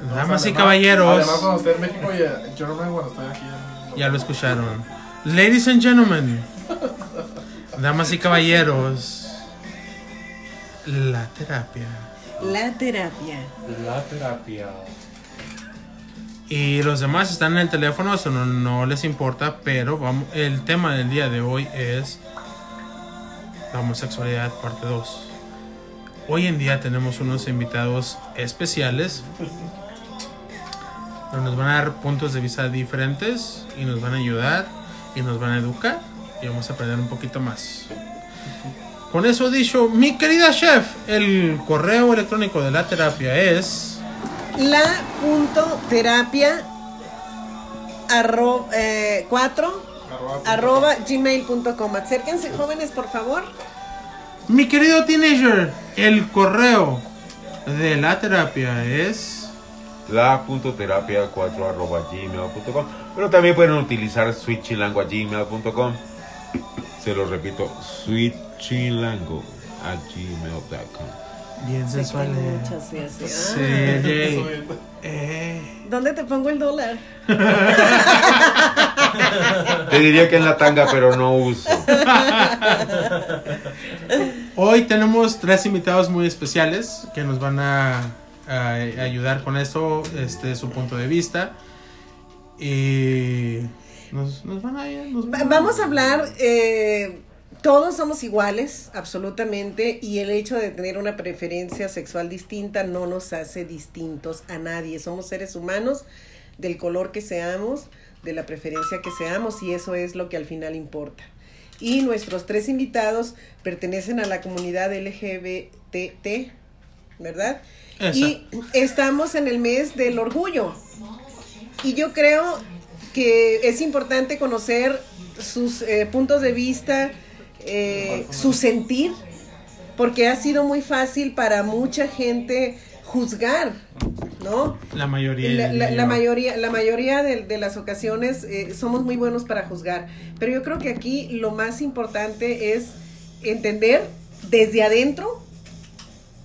Damas y Además- caballeros. Además, cuando esté en México, ya, yo no me cuando estoy aquí. en- Ya lo escucharon. Ladies and gentlemen, damas y caballeros, la terapia. La terapia. La terapia. Y los demás están en el teléfono, eso no, no les importa, pero vamos, el tema del día de hoy es la homosexualidad parte 2. Hoy en día tenemos unos invitados especiales. donde Nos van a dar puntos de vista diferentes y nos van a ayudar y nos van a educar y vamos a aprender un poquito más. Con eso dicho, mi querida chef, el correo electrónico de la terapia es... La punto terapia arro, eh, 4 Arroba- arroba gmail.com. Acérquense jóvenes por favor. Mi querido teenager, el correo de la terapia es... la.terapia4 arroba gmail.com pero también pueden utilizar switchilango.gmail.com se lo repito switchilango a gmail.com Bien sensual. eh. Muchas, así. Sí, Ah. Eh, ¿Dónde te pongo el dólar? te diría que en la tanga pero no uso Hoy tenemos tres invitados muy especiales que nos van a, a ayudar con esto, este su punto de vista. Y nos, nos van a... nos van Vamos a hablar, eh, todos somos iguales, absolutamente, y el hecho de tener una preferencia sexual distinta no nos hace distintos a nadie. Somos seres humanos del color que seamos, de la preferencia que seamos, y eso es lo que al final importa. Y nuestros tres invitados pertenecen a la comunidad LGBT, ¿verdad? Esa. Y estamos en el mes del orgullo. Y yo creo que es importante conocer sus eh, puntos de vista, eh, su sentir, porque ha sido muy fácil para mucha gente juzgar, ¿no? La mayoría. La, mayoría, la mayoría de, de las ocasiones eh, somos muy buenos para juzgar, pero yo creo que aquí lo más importante es entender desde adentro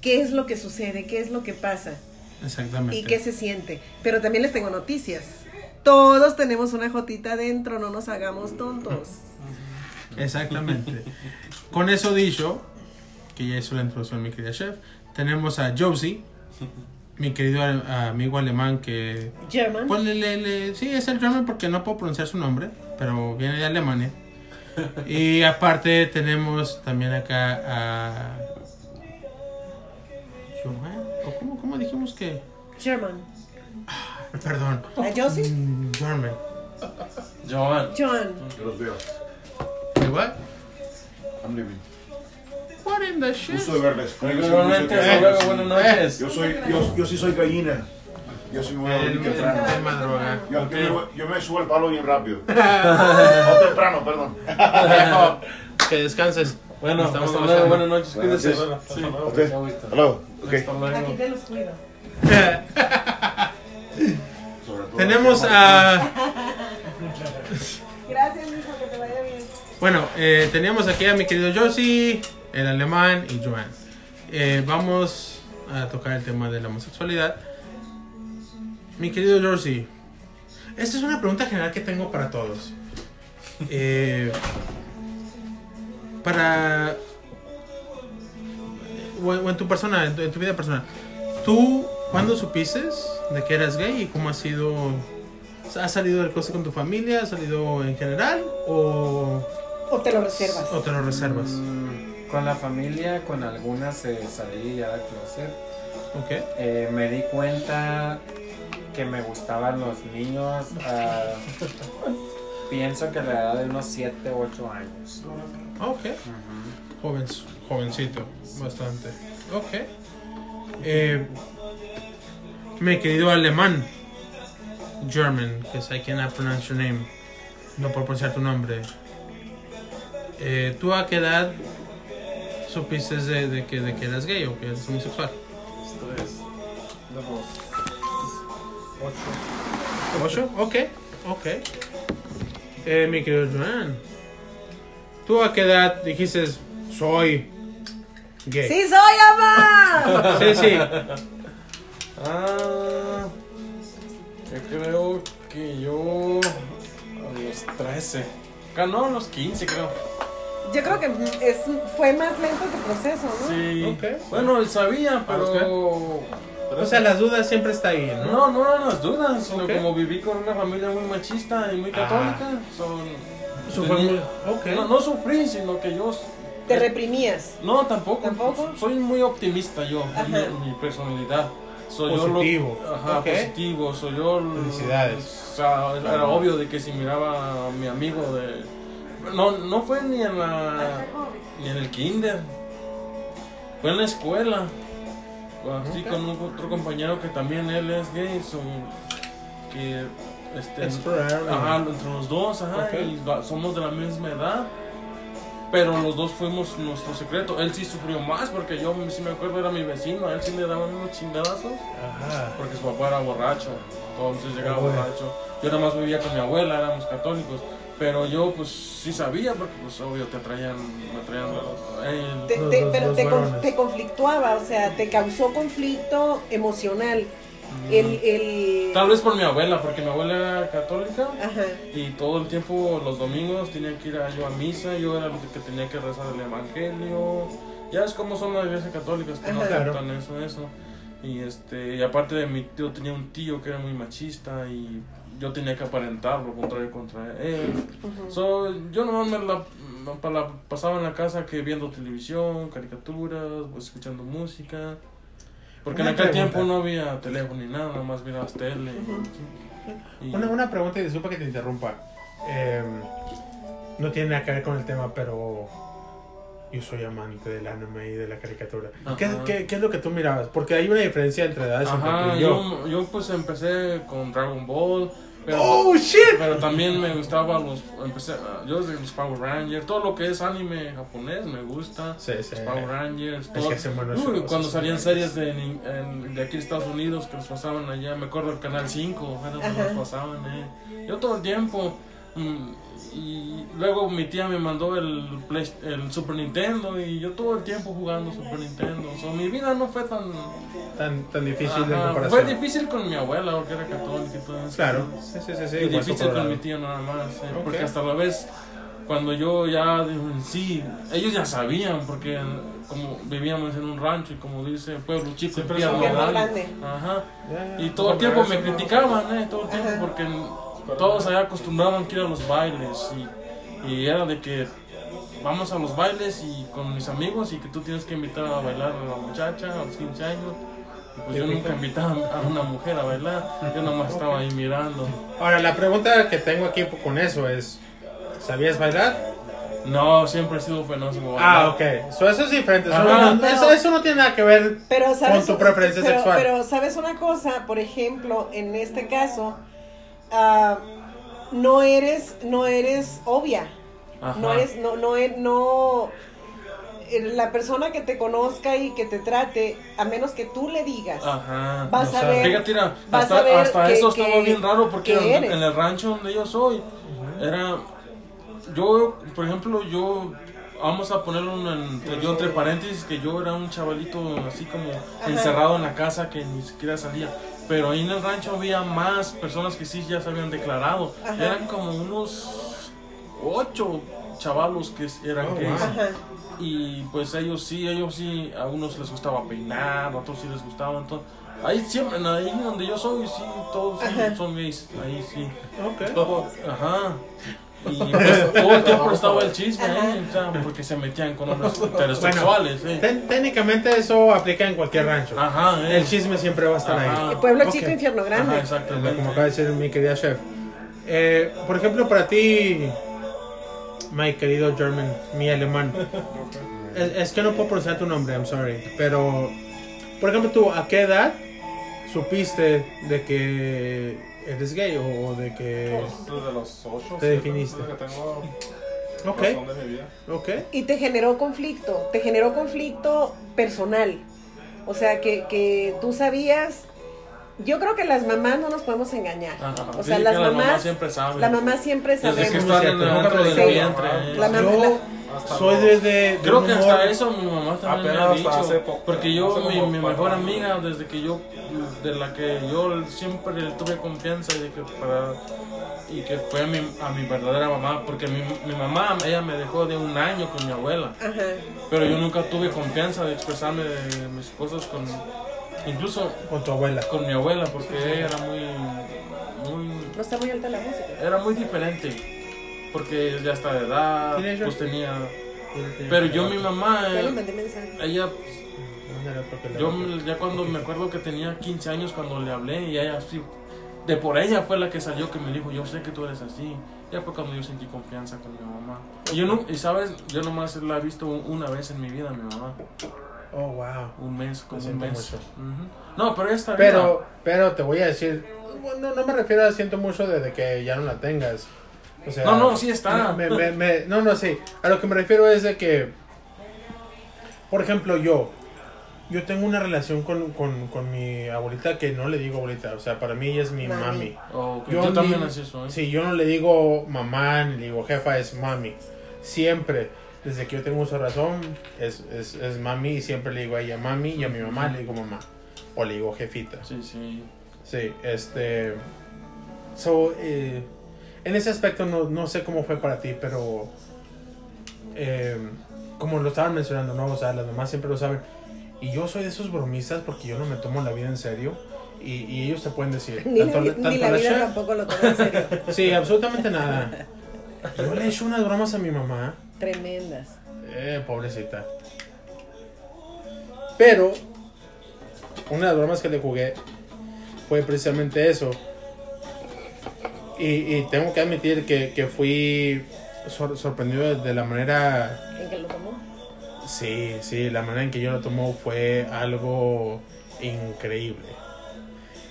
qué es lo que sucede, qué es lo que pasa Exactamente. y qué se siente. Pero también les tengo noticias. Todos tenemos una jotita adentro, no nos hagamos tontos. Exactamente. Con eso dicho, que ya hizo la introducción mi querida chef, tenemos a Josie, mi querido amigo alemán que... German. Pues le, le- le- sí, es el German porque no puedo pronunciar su nombre, pero viene de Alemania. Y aparte tenemos también acá a... Johan, ¿o cómo, cómo dijimos que...? German. Perdón. ¿A Josie? Mm, German. Joan. John. Yo los veo. ¿Qué what? I'm leaving. What in the shit? Yo soy- hasta luego, buenas noches. Yo soy, yo, yo sí soy gallina. Yo sí me voy a El, dormir el temprano. droga. Yo, yo me, voy- yo me subo al palo bien rápido. No temprano, perdón. Viejo, que descanses. Bueno, Estamos hasta luego, buenas noches, cuídense. Gracias. Sí. Ok. Ahorita. Hasta luego. Ok. Hasta luego. Aquí te los cuido. Sobre todo- Tenemos a... Gracias, hijo, que te vaya bien. Bueno, eh, teníamos aquí a mi querido Josie, el alemán y Joan. Eh, vamos a tocar el tema de la homosexualidad. Mi querido Josie, esta es una pregunta general que tengo para todos. Eh, para... O en, o en tu persona, en tu, en tu vida personal. ¿Tú cuándo supiste de que eras gay y cómo ha sido... ¿Has salido del closet con tu familia? ¿Has salido en general? ¿O, O te lo reservas. o te lo reservas? Mm, Con la familia, con algunas eh, salí ya de closet. ¿Ok? Eh, me di cuenta que me gustaban los niños. ah, pienso que la edad de unos 7 u 8 años. Ok. Joven, jovencito, bastante. Ok. Eh, mi querido alemán, German, because I cannot pronounce your name. No puedo pronunciar tu nombre. Eh, ¿Tú a qué edad supiste de, de que, de que eras gay o que eres homosexual? Esto es. Luego, ¿Ocho? Ok, ok. Eh, mi querido Joan, ¿tú a qué edad dijiste soy gay? ¡Sí soy, ama! sí. sí. Ah, Yo creo que yo a los 13. Ah, No, a los 15 creo. Yo creo que es, fue más lento tu proceso, ¿no? Sí. Ok. Bueno, sabía, ¿A los pero... O sea, las dudas siempre está ahí, ¿no? No, no eran las dudas, sino como viví con una familia muy machista y muy Ah. católica, son... Su tenía- familia- ok. No, no sufrí, sino que yo... Te reprimías. No, tampoco. ¿Tampoco? Soy muy optimista yo, mi, mi personalidad. Soy Positivo. yo lo, ajá, positivo, soy yo. el- Felicidades. O sea, era obvio de que si miraba a mi amigo de... No, no fue ni en la... Ni en el kinder. Fue en la escuela. Así con un- otro compañero que también él es gay, so, que... Este, Extraordinary. Ajá, entre los dos, ajá, y somos de la misma edad. Pero los dos fuimos nuestro secreto. Él sí sufrió más porque yo, si me acuerdo, era mi vecino. A él sí le daban unos chingadazos Ajá. porque su papá era borracho. Entonces llegaba bueno. borracho. Yo nada más vivía con mi abuela, éramos católicos. Pero yo, pues sí sabía porque, pues obvio, te traían. Me el- Te- Los- te- los- pero los te, conflictuaba, o sea, te causó conflicto emocional. El, el... Tal vez por mi abuela, porque mi abuela era católica. Ajá. Y todo el tiempo, los domingos, tenía que ir a, yo a misa, yo era el que tenía que rezar el evangelio. Ya es como son las iglesias católicas, que no aceptan eso, eso. Y, este, y aparte de mi tío, tenía un tío que era muy machista y yo tenía que aparentar lo contrario contra él. So, yo nomás me la, me pa- la pasaba en la casa que viendo televisión, caricaturas, pues, escuchando música. Porque Una en aquel pregunta. tiempo no había teléfono ni nada, nada más mirabas tele. y- Una, una pregunta y disculpa que te interrumpa. Eh, no tiene nada que ver con el tema, pero yo soy amante del anime y de la caricatura. ¿Qué, qué, qué es lo que tú mirabas? Porque hay una diferencia entre edades entre Ajá, tú y yo. yo, yo pues empecé con Dragon Ball, pero, ¡Oh, shit! pero también me gustaba los, empecé, ah, yo desde los Power Rangers, todo lo que es anime japonés me gusta, Sí, sí. los Power Rangers, Es todo. que hacen buenos Uy, cuando salían series de, en- de aquí de Estados Unidos que los pasaban allá, me acuerdo el Canal 5, era donde los pasaban, eh. yo todo el tiempo, mm, y luego mi tía me mandó el, Play- el Super Nintendo y yo todo el tiempo jugando Super Nintendo, so, mi vida no fue tan... Tan, tan difícil de comparación. Fue difícil con mi abuela porque era católica y todo eso. Claro. Sí, sí, sí. sí Y difícil con mi tío nada más. eh, Ok. Porque hasta la vez, cuando yo ya, en sí, ellos ya sabían, porque como vivíamos en un rancho y como dice pueblo chico, Siempre tierra son Tierra grande. Ajá. Ya, ya. Y todo el tiempo me criticaban, eh, todo el tiempo, Ajá. porque todos allá acostumbraban que ir a los bailes y, y era de que vamos a los bailes y con mis amigos y que tú tienes que invitar a bailar a la muchacha a los 15 años. Y pues yo nunca invitaba a una mujer a bailar, yo nomás estaba ahí mirando. Ahora, la pregunta que tengo aquí con eso es: ¿sabías bailar? No, siempre he sido penoso. Ah, ok. So, eso es diferente. Eso, Ajá. no, eso, eso no tiene nada que ver. Pero sabes, Con tu preferencia pero, sexual. Pero sabes una cosa, por ejemplo, en este caso, ah, no eres, no eres obvia. Ajá. No eres, no, no, e- no, eh, la persona que te conozca y que te trate, a menos que tú le digas, Ajá. vas a ver, Fíjate, mira, vas hasta, a ver hasta que- eso que- estaba bien raro porque que en, el rancho donde yo soy, era. Yo, por ejemplo, yo. Vamos a ponerlo en- yo entre paréntesis que yo era un chavalito así como encerrado en la casa que ni siquiera salía. Pero ahí en el rancho había más personas que sí ya se habían declarado. Ajá. Eran como unos ocho chavalos que eran Oh, gays. wow. Ajá. Y pues ellos sí, ellos sí, a unos les gustaba peinar, a otros sí les gustaba. Entonces, ahí siempre, ahí donde yo soy, sí, todos sí son gays, ahí sí. Ok. Todo, ajá. Y pues, todo el tiempo estaba el chisme ahí, o sea, porque se metían con hombres heterosexuales. eh. Ten- técnicamente eso aplica en cualquier rancho. Ajá, eh. El chisme siempre va a estar Ajá. ahí. Pueblo Ok. chico, infierno Ajá, grande. exactamente. Como acaba de decir mi querida chef. Eh, por ejemplo, para ti, my querido German, mi alemán. Es, es que no puedo pronunciar tu nombre, I'm sorry. Pero, por ejemplo, tú, ¿a qué edad supiste de que eres gay o, de que... Desde los 8. Te definiste. que tengo Ok, razón de mi vida. ok. Y te generó conflicto, te generó conflicto personal. O sea, que, que tú sabías... Yo creo que las mamás no nos podemos engañar. Ajá. O sea, Sí, las que la mamá mamás... siempre sabe. La mamá siempre Desde que sabemos. están dentro del vientre. La mam- Yo- la- Hasta soy no- de, de, de Creo que humor- hasta eso mi mamá también me ha dicho. hasta hace poco- porque yo, hace mi, mejor amiga, desde que yo, de la que yo siempre tuve confianza y de que para y que fue a mi, a mi verdadera mamá, porque mi, mi mamá, ella me dejó de un año con mi abuela, Ajá. pero yo nunca tuve confianza de expresarme de mis cosas con, incluso con tu abuela. con mi abuela, porque ella era muy, muy, No está muy alta la música. era muy diferente, porque ya está de edad, pues tenía, pero yo mi mamá, ella le- Yo me- ya cuando me acuerdo que tenía 15 años cuando le hablé y ella así, de por ella fue la que salió que me dijo, yo sé que tú eres así. Ya fue cuando yo sentí confianza con mi mamá. Y yo no, y sabes, yo nomás la he visto un- una vez en mi vida, mi mamá. Oh, wow. Un mes, como Lo un mes. mucho. Ujú. No, pero esta Pero, pero te voy a decir, bueno, no me refiero a siento mucho desde que ya no la tengas. O sea, No, no, sí está. me- me- me- no, no, sí. A lo que me refiero es de que, por ejemplo, yo, yo tengo una relación con, con, con mi abuelita que no le digo abuelita. O sea, para mí ella es mi Mami. mami. Oh, yo, también así soy. Sí, yo no le digo mamá ni le digo jefa, es mami. Siempre, desde que yo tengo uso de razón, es, es, es mami y siempre le digo a ella mami y a mi mamá le digo mamá. O le digo jefita. Sí, sí. Sí, este. So, eh, en ese aspecto no, no sé cómo fue para ti, pero. eh, como lo estaban mencionando, ¿no? O sea, las mamás siempre lo saben. Y yo soy de esos bromistas porque yo no me tomo la vida en serio. Y, y ellos te pueden decir. Ni la, tanto- ni tanto la vida chef- tampoco lo toma en serio. Sí, absolutamente nada. Yo le he hecho unas bromas a mi mamá. Tremendas. Eh, pobrecita. Pero, una de las bromas que le jugué fue precisamente eso. Y, y tengo que admitir que, que fui sor- sorprendido de, la manera... ¿En qué lo tomó? Sí, sí, la manera en que yo lo tomó fue algo increíble.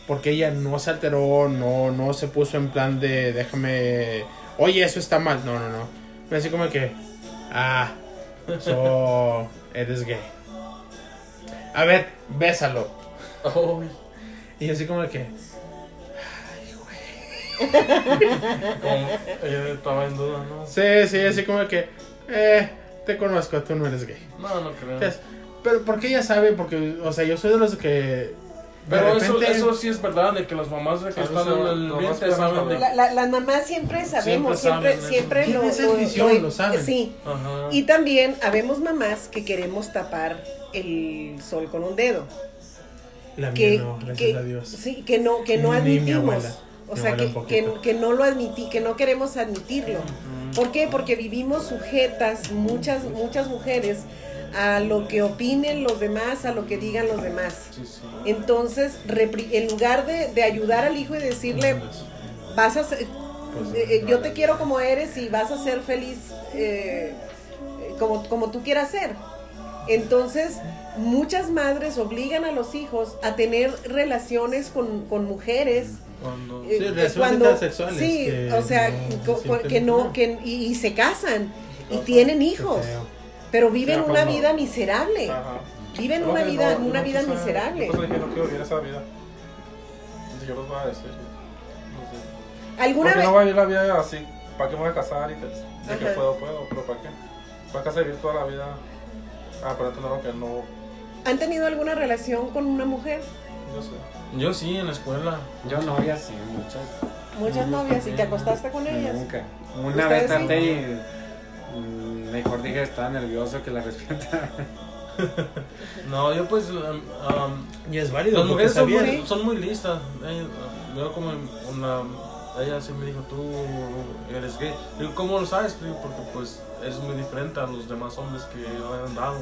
Porque ella no se alteró, no, no se puso en plan de déjame, oye, eso está mal. No, no, no. Fue así como que, ah, so, eres gay. A ver, bésalo. Oh, Y así como que, como ella estaba en duda, ¿no? sí, sí, así como que, eh, te conozco, tú no eres gay. No, no creo. Entonces, pero porque ella sabe, porque, o sea, yo soy de los que... Pero eso, repente- eso sí es verdad, de que las mamás que están en el saben de... La- la- las mamás siempre sabemos, Siempre siempre, saben siempre, eso. lo, saben. Sí. Ajá. Y también habemos mamás que queremos tapar el sol con un dedo. La mía que, no, gracias que- a Dios. sí, que no, que no Ni mi admitimos. O sea, que, que, no lo admití, que no queremos admitirlo. ¿Por qué? Porque vivimos sujetas, muchas, muchas mujeres, a lo que opinen los demás, a lo que digan los demás. Entonces, en lugar de, de ayudar al hijo y decirle, vas a ser, Pues, eh, eh, yo te quiero como eres y vas a ser feliz eh, como, como tú quieras ser. Entonces, muchas madres obligan a los hijos a tener relaciones con, con mujeres. Cuando... eh, Sí, eh, relaciones intersexuales Sí, que o sea, no co- se co- sienten- que no, no. que, y, y se casan y tienen hijos, pero viven una cuando- vida miserable. Ajá. Viven No, una vida, no- una no vida quise- miserable. Yo dije, no quiero vivir esa vida. Yo les voy a decir. No sé. ¿Alguna Porque vez? no voy a vivir la vida así. ¿Para qué me voy a casar? Y que, de que puedo, puedo, pero ¿para qué? ¿Para qué vivir toda la vida? Ah, tener lo que no. ¿Han tenido alguna relación con una mujer? Yo sé. Yo sí, en la escuela. Yo novias sí, muchas. Muchas novias y te acostaste con ellas. Nunca. ¿Ustedes Una vez sí? traté y mm, mejor dije estaba nervioso que la respetara. No, yo pues... um, um, Y es válido. las mujeres son muy, son muy listas. Eh, yo como una... Ella sí me dijo, tú eres gay. Digo, ¿cómo lo sabes? Digo, porque pues es muy diferente a los demás hombres que le han dado.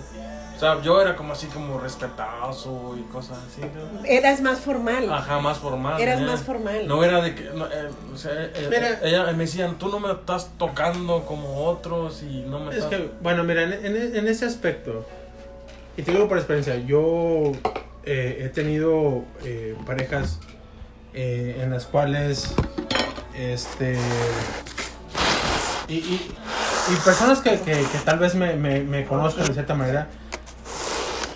O sea, yo era como así como respetazo y cosas así. ¿no? Eras más formal. Ajá, más formal. Eras ¿eh? más formal. No era de que, no, eh, o sea, eh, Mira. ella me decían, tú no me estás tocando como otros y no me Es estás... que, bueno, mira, en, en- en ese aspecto, y te digo por experiencia, yo eh, he tenido eh, parejas eh, en las cuales, este, y, y- y personas que, que- que tal vez me, me- me conozcan de cierta manera,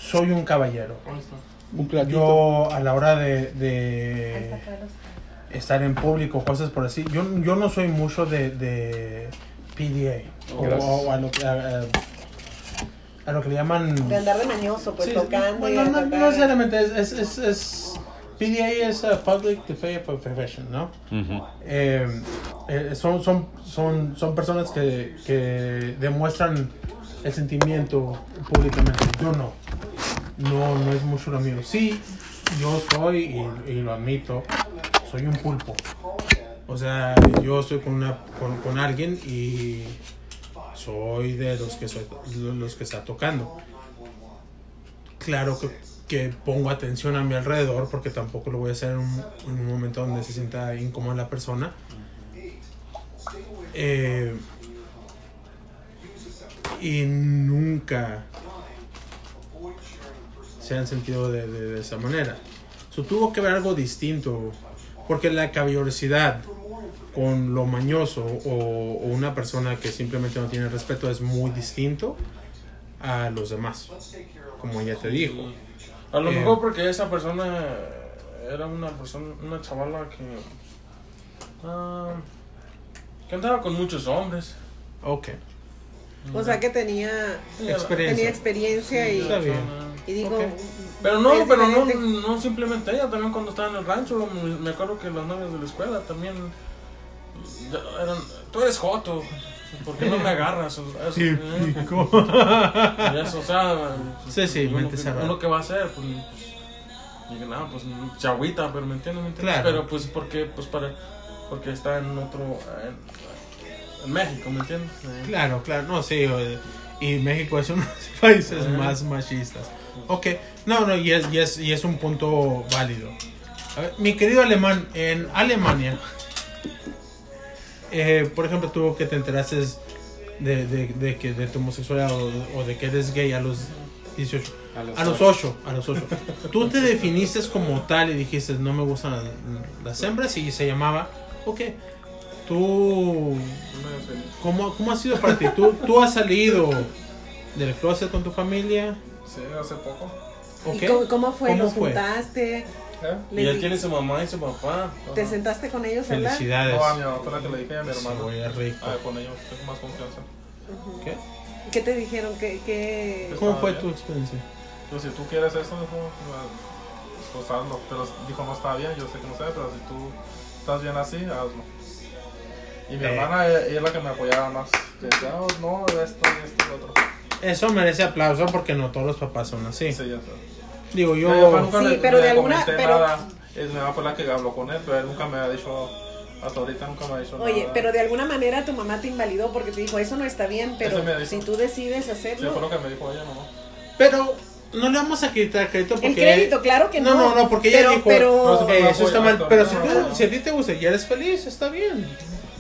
soy un caballero. Un. Yo a la hora de, de estar en público, cosas por así, yo, yo no soy mucho de, de PDA. O, o a, lo, que- a, a- a lo que le llaman. De andar de mañoso, pues Sí, tocando. y no, necesariamente. Es, es, es, es- PDA es uh, Public Defender Profession, ¿no? Ujú. Eh, eh, son, son, son, son personas que, que demuestran el sentimiento públicamente. Yo no. No, no es mucho lo mío. Sí, yo soy, y, y lo admito, soy un pulpo. O sea, yo estoy con, una, con, con alguien y soy de los que, soy, los que está tocando. Claro que, que pongo atención a mi alrededor porque tampoco lo voy a hacer en un, en un momento donde se sienta incómoda la persona. Eh, y nunca se han sentido de, de- de esa manera. So, tuvo que ver algo distinto porque la caballerosidad con lo mañoso o, o una persona que simplemente no tiene respeto es muy distinto a los demás, como ella te dijo. A lo Eh. mejor porque esa persona era una persona, una chavala que. ah, que andaba con muchos hombres. Ok, O sea que tenía, experiencia. tenía experiencia y, Está bien. y digo. Pero no, pero no, no simplemente ella, también cuando estaba en el rancho, me acuerdo que los novios de la escuela también eran, tú eres joto, ¿por qué no me agarras? O- eso, Sí, eh, eso, o sea, Sí, sí, uno, mente cerrada. uno que va a hacer, pues, pues dije, no, pues chagüita, pero me entiendes, me entiendes, Claro. pero pues porque, pues para, porque está en otro, en, en México, ¿me entiendes? Eh, Claro, claro, no, sí. Y México es uno de los países Ajá. más machistas. Ok, no, no, y es, y es, y es un punto válido. A ver, mi querido alemán, en Alemania, eh, por ejemplo, tú que te enteraste de, de, de que de tu homosexualidad o, o de que eres gay a los 18, A los a los ocho. 8, a los 8. Tú te definiste como tal y dijiste, no me gustan las, las hembras y se llamaba, ok, tú. ¿Cómo, ¿Cómo ha sido para ti? ¿Tú, ¿Tú has salido del closet con tu familia? Sí, hace poco. ¿Ok? ¿Y cómo, cómo fue? ¿Cómo ¿Los fue? juntaste? ¿Eh? Y ya tiene su mamá y su papá. ¿Te sentaste con ellos a hablar? Felicidades. No, a mi mamá fue la que le dije a mi hermano. Cebolla rico. Ah, con ellos tengo más confianza. ¿Qué? ¿Qué te dijeron? ¿Qué, qué... ¿Cómo Estaba fue bien. tu experiencia? Pues si tú quieres eso, dijo, pues hazlo. Pero dijo, no está bien, yo sé que no sé, pero si tú estás bien así, hazlo. Y mi Eh. hermana, es la que me apoyaba más. Que decía, oh, no, esto, esto, y otro. Eso merece aplauso porque no todos los papás son así. Sí, ya sé. Digo, yo... nunca Sí, le, pero le de alguna- pero- nada. Es, mi mamá fue la que habló con él, pero él nunca me ha dicho, hasta ahorita nunca me ha dicho Oye, nada. pero de alguna manera tu mamá te invalidó porque te dijo, eso no está bien, pero si tú decides Sí, fue hacerlo... lo que me dijo ella, no. Pero no le vamos a quitar crédito porque... El crédito, claro que no. No, no, no, porque ella pero, dijo... Pero, No, Eh, eso está mal. Pero si, tú- si a ti te gusta y eres feliz, está bien.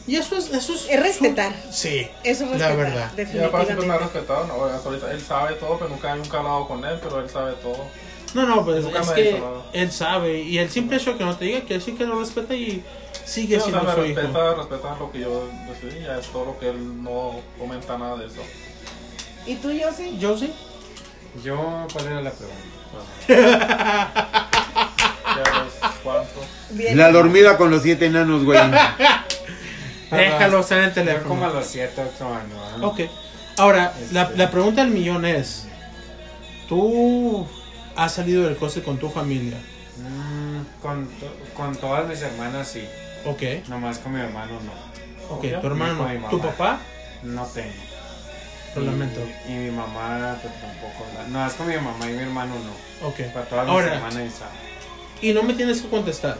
Y eso es... Eso es, Es respetar. Sí, eso es la respetar, verdad. Mi papá siempre me ha definitivamente. respetado, no, hasta ahorita él sabe todo, pero nunca nunca he hablado con él, pero él sabe todo. No, no, pues Nunca es que él sabe. Y el simple hecho que no te diga que él sí que lo respeta y sigue Sí, o sea, siendo me su hijo. respeta, respeta lo que yo decidí, ya es todo lo que él no comenta nada de eso. ¿Y tú, Yossi? Yo sí. Yo, ¿cuál era la pregunta? Cuánto. La dormida con los siete enanos, güey. Déjalo estar en el Yo como a teléfono. los 7, 8 años. ¿no? Ok. Ahora, la, Este. la pregunta del millón es: ¿Tú has salido del closet con tu familia? Mm, con, to- con todas mis hermanas sí, Ok. nomás con mi hermano no. Ok, Obvio. tu hermano, no. tu papá, No tengo. lo lamento. Y, y mi mamá pues tampoco. la- No, es con mi mamá y mi hermano no. Ok. Para todas Ahora- mis hermanas y saben. Y no me tienes que contestar.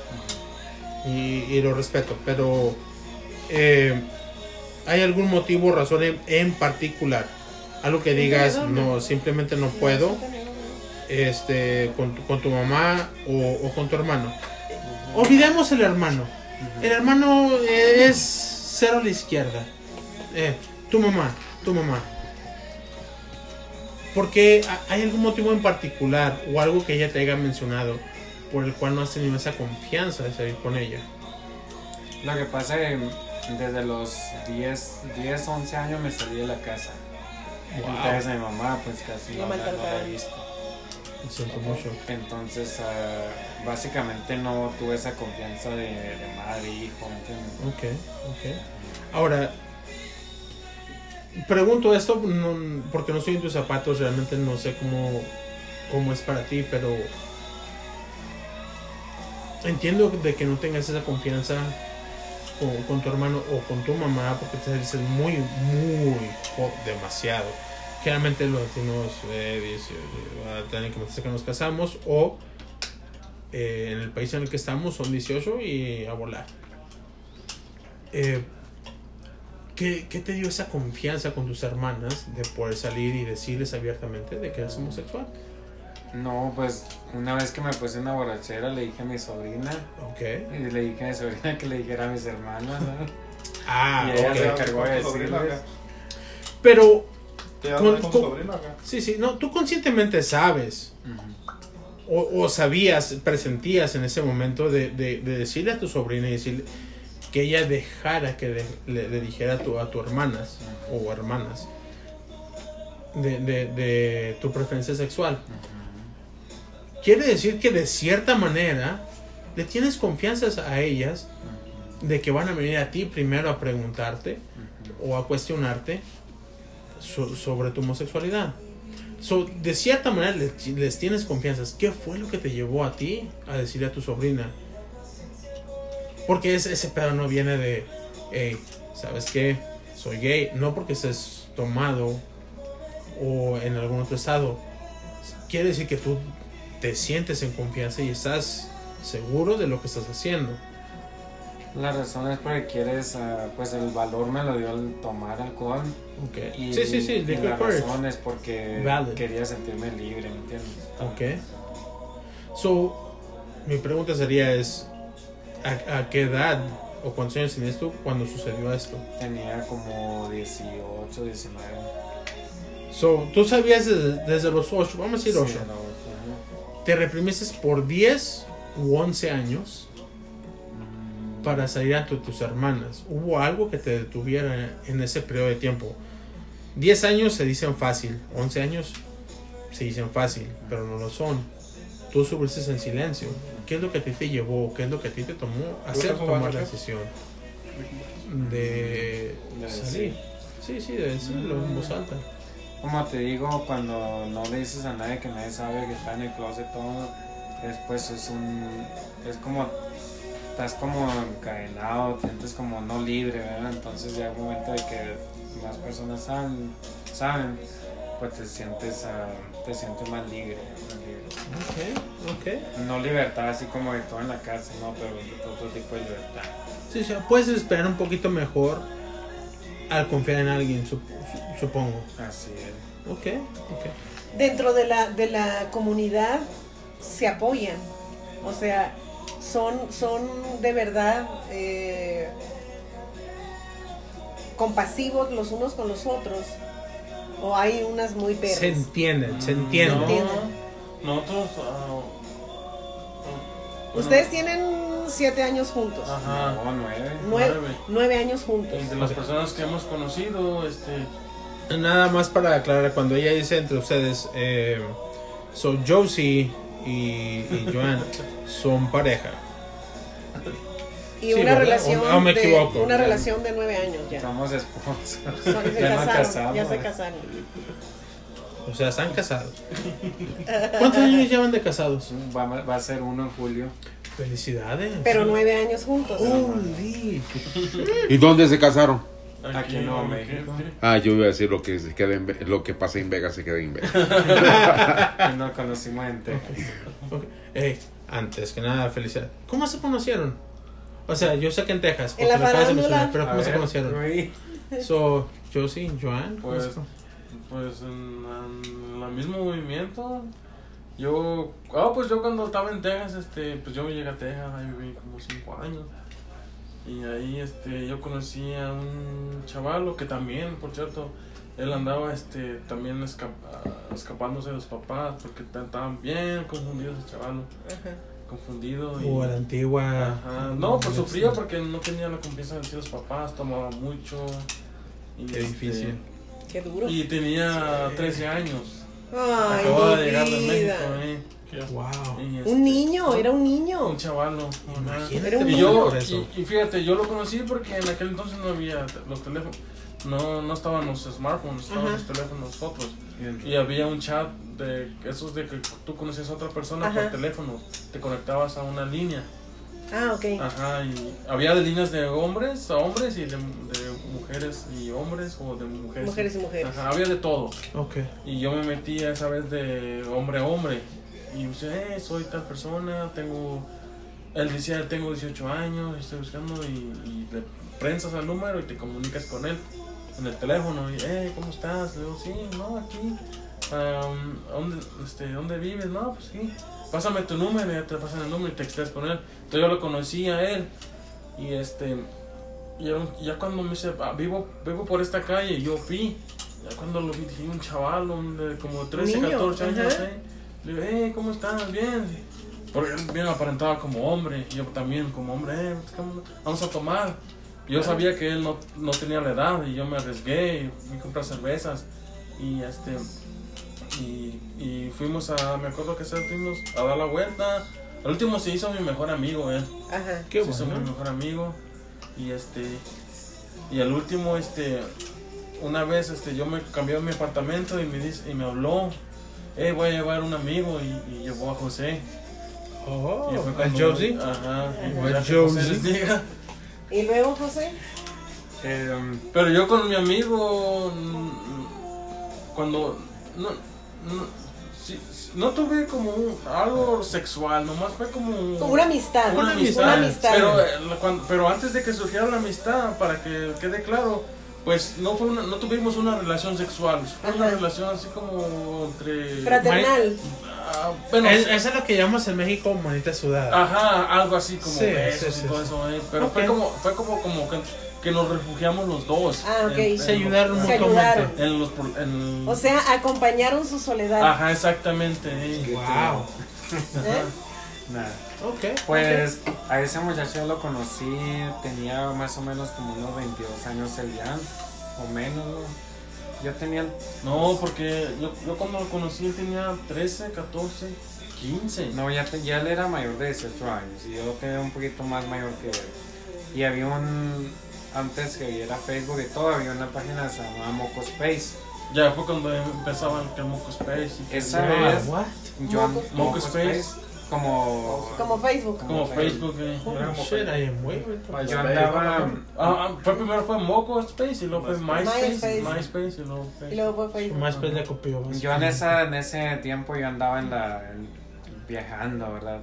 Y, y lo respeto, pero eh, ¿hay algún motivo o razón en, en particular? Algo que digas, no, simplemente no puedo, este, con tu, con tu mamá o, o con tu hermano. Olvidemos el hermano. El hermano eh, es cero a la izquierda. Eh, tu mamá, tu mamá. Porque hay algún motivo en particular o algo que ella te haya mencionado por el cual no has tenido esa confianza de salir con ella. Lo que pasa es que desde los 10, 10, 11 años me salí de la casa. Entonces mi mamá pues casi Lo no, la- no la he visto. Lo siento mucho. Entonces ah, básicamente no tuve esa confianza de, de madre, hijo, ¿entiendes? Ok, ok. Ahora, pregunto esto no- porque no estoy en tus zapatos, realmente no sé cómo, cómo es para ti, pero entiendo de que no tengas esa confianza con, con tu hermano o con tu mamá porque te dices muy, muy demasiado. Generalmente los latinos eh, dicen, "Ah, tienen que meterse que nos casamos o eh, en el país en el que estamos son 18 y a volar. Eh, ¿qué, qué te dio esa confianza con tus hermanas de poder salir y decirles abiertamente de que eres homosexual? No, pues una vez que me puse una borrachera le dije a mi sobrina Ok. y le dije a mi sobrina que le dijera a mis hermanas. ¿no? Ah, Y ella ok. se encargó de ¿Con tu sobrina decirles. acá? Pero, ¿Te Con- hablas con tu con- sobrina acá? sí, sí, no, tú conscientemente sabes o, o sabías, presentías en ese momento de, de- de decirle a tu sobrina y decirle que ella dejara que de- le, le dijera a tu, a tu hermanas o hermanas de, de- de tu preferencia sexual. Quiere decir que de cierta manera le tienes confianza a ellas de que van a venir a ti primero a preguntarte o a cuestionarte so- sobre tu homosexualidad. So, de cierta manera les, tienes confianza. ¿Qué fue lo que te llevó a ti a decirle a tu sobrina? Porque ese, ese pedo no viene de, hey, ¿sabes qué? Soy gay. No porque estés tomado o en algún otro estado. Quiere decir que tú te sientes en confianza y estás seguro de lo que estás haciendo. La razón es porque quieres, ah, pues el valor me lo dio el tomar alcohol. Ok. Y, sí, sí, sí. y la razón es porque Valid. quería sentirme libre, ¿me entiendes? Ok. So, mi pregunta sería es, ¿a, a qué edad o cuántos años tenías tú cuando sucedió esto? Tenía como 18, 19. So, tú sabías desde, desde los 8, vamos a decir 8, Sí, no, ajá. te reprimiste por 10 u 11 años para salir ante tus hermanas. ¿Hubo algo que te detuviera en ese periodo de tiempo? 10 años se dicen fácil, 11 años se dicen fácil, pero no lo son. Tú subiste en silencio. ¿Qué es lo que a ti te llevó? ¿Qué es lo que a ti te tomó hacer tomar la decisión de De salir? Sí, sí, de decirlo en voz alta. Como te digo, cuando no le dices a nadie que nadie sabe que está en el closet todo, después es un. Es como. Estás como encadenado, te sientes como no libre, ¿verdad? Entonces ya el momento de que más personas saben, saben pues te sientes, ah, te sientes más libre, más libre. Ok, ok. No libertad así como de todo en la cárcel, no, pero de otro tipo de libertad. Sí, sí, puedes esperar un poquito mejor al confiar en alguien, sup- su- supongo. Así es. Ok, ok. Dentro de la, de la comunidad se apoyan. O sea, son, son de verdad eh, compasivos los unos con los otros. O hay unas muy perras. Se entienden, se entienden. No, nosotros. ah, Ustedes tienen siete años juntos. Ajá. No, nueve. Nueve, nueve. nueve años juntos. De las personas que hemos conocido, este. Nada más para aclarar, cuando ella dice entre ustedes, eh, so Josie y, y Joan son pareja. Y Sí, una ¿verdad? relación O- o me de una relación de nueve años ya. Somos esposos. Se Ya casamos. se casaron. O sea, están casados. ¿Cuántos años llevan de casados? Va, va a ser uno en julio. Felicidades. Pero nueve años juntos. Holy. ¿Y dónde se casaron? Aquí en Nuevo México. Ah, yo iba a decir lo que se queda en lo que pasa en Vegas se queda en Vegas. Y nos conocimos en Texas. Ok. Ey, antes que nada, felicidades. ¿Cómo se conocieron? O sea, yo sé que en Texas, En porque la lo acabas de farándula. mencionar, pero ¿cómo se ver, conocieron? Rui. So, Josie, Joan, ¿cómo Pues, se pues en, en el mismo movimiento. Yo, ah, pues yo cuando estaba en Texas, este, pues yo llegué a Texas, ahí viví como cinco años. Y ahí, este, yo conocí a un chavalo que también, por cierto, él andaba, este, también esca- ah, escapándose de los papás porque estaban bien confundidos el chavalo, Ajá. confundido. Y, O a la antigua. Ajá. No, pues sufría porque no tenía la confianza de decir los papás, tomaba mucho. Y, Qué este, difícil. Qué duro. y tenía 13 años. Ay, Acababa mi de llegar de. México, eh. Wow. Este, Un niño, era un niño. Un chavalo. ajá. Imagínate Era un Y niño. yo, y, y fíjate, yo lo conocí porque en aquel entonces no había los teléfonos. no, no estaban los smartphones, estaban Ajá. los teléfonos nosotros. Y había un chat de esos de que tú conocías a otra persona Ajá. por teléfono, te conectabas a una línea. Ah, ok. Ajá, y había de líneas de hombres a hombres y de, de mujeres y hombres o de mujeres. Mujeres y mujeres. Ajá, había de todo. Ok. Y yo me metí esa vez de hombre a hombre. Y dice, eh, soy tal persona, tengo... Él decía, tengo 18 años, estoy buscando y, y le prensas al número y te comunicas con él en el teléfono. Y, eh, ¿cómo estás? Le digo, sí, no, aquí. Am, ¿dónde, este, ¿Dónde vives? No, pues sí. Pásame tu número, ya te pasan el número y te texteas con él. Entonces yo lo conocí a él. Y este... Ya, ya cuando me dice, "Ah, vivo, vivo por esta calle, yo fui. Ya cuando lo vi, dije, un chaval, un de como 13, Niño, 14 años, ajá. ¿eh? Le digo, hey, ¿cómo estás? Bien. Porque él bien aparentaba como hombre, y yo también como hombre, eh, ¿cómo- vamos a tomar. Yo sabía que él no, no tenía la edad y yo me arriesgué y fui a comprar cervezas. Y este y, y fuimos a, me acuerdo que fuimos a dar la vuelta. Al último se hizo mi mejor amigo, eh. Ajá. Qué Se hizo mi mejor amigo. Y este. Y al último, este. Una vez este, yo me cambié de mi apartamento y me, dice, y me habló. Eh, voy a llevar un amigo y, y llevó a José. Oh, y fue a cuando- Josie. Ajá. y A Josie. diga. ¿Y luego, José? Em, Pero yo con mi amigo. mm, Cuando. No, no, sí, no tuve como un- algo sexual, nomás fue como. Como una amistad. Una amistad. Una amistad. Pero, eh, la- cuando- pero antes de que surgiera la amistad, para que quede claro, pues no fue una- no tuvimos una relación sexual, fue una Ajá. relación así como entre Fraternal. Ah, bueno, Es- eso es lo que llamamos en México manita sudada. ajá, algo así como Sí, besos sí, y sí, todo sí. eso, eh, pero Ok. fue como fue como como que, que nos refugiamos los dos. Ah, ok. en- Se en- ayudaron Se mutuamente. ayudaron. En los pro- en- O sea, acompañaron su soledad. Ajá, exactamente. eh. Wow. ¿eh? nada. Ok. Pues a ese muchacho lo conocí, tenía más o menos como unos 22 años el ya, o menos, ¿no? Yo tenía, No, porque yo, yo cuando lo conocí él tenía 13, 14, 15. no, ya, te- ya él era mayor de 18 años y yo era un poquito más mayor que él. Y había un, antes que hubiera Facebook y todo, había una página que se llamaba Moco Space. Ya fue cuando empezaba el Moco Space. Y que- Esa Ah, vez, what? yo, Moco- Moco, Moco Space, Space. Como, Como Facebook. Como Facebook. eh. Holy yo andaba, Ah, ah, fue primero fue Moco Space y luego fue MySpace. MySpace. MySpace y luego Y Facebook. luego fue Facebook. Pues le copió. Yo en, esa, en ese tiempo yo andaba en la en- viajando, ¿verdad?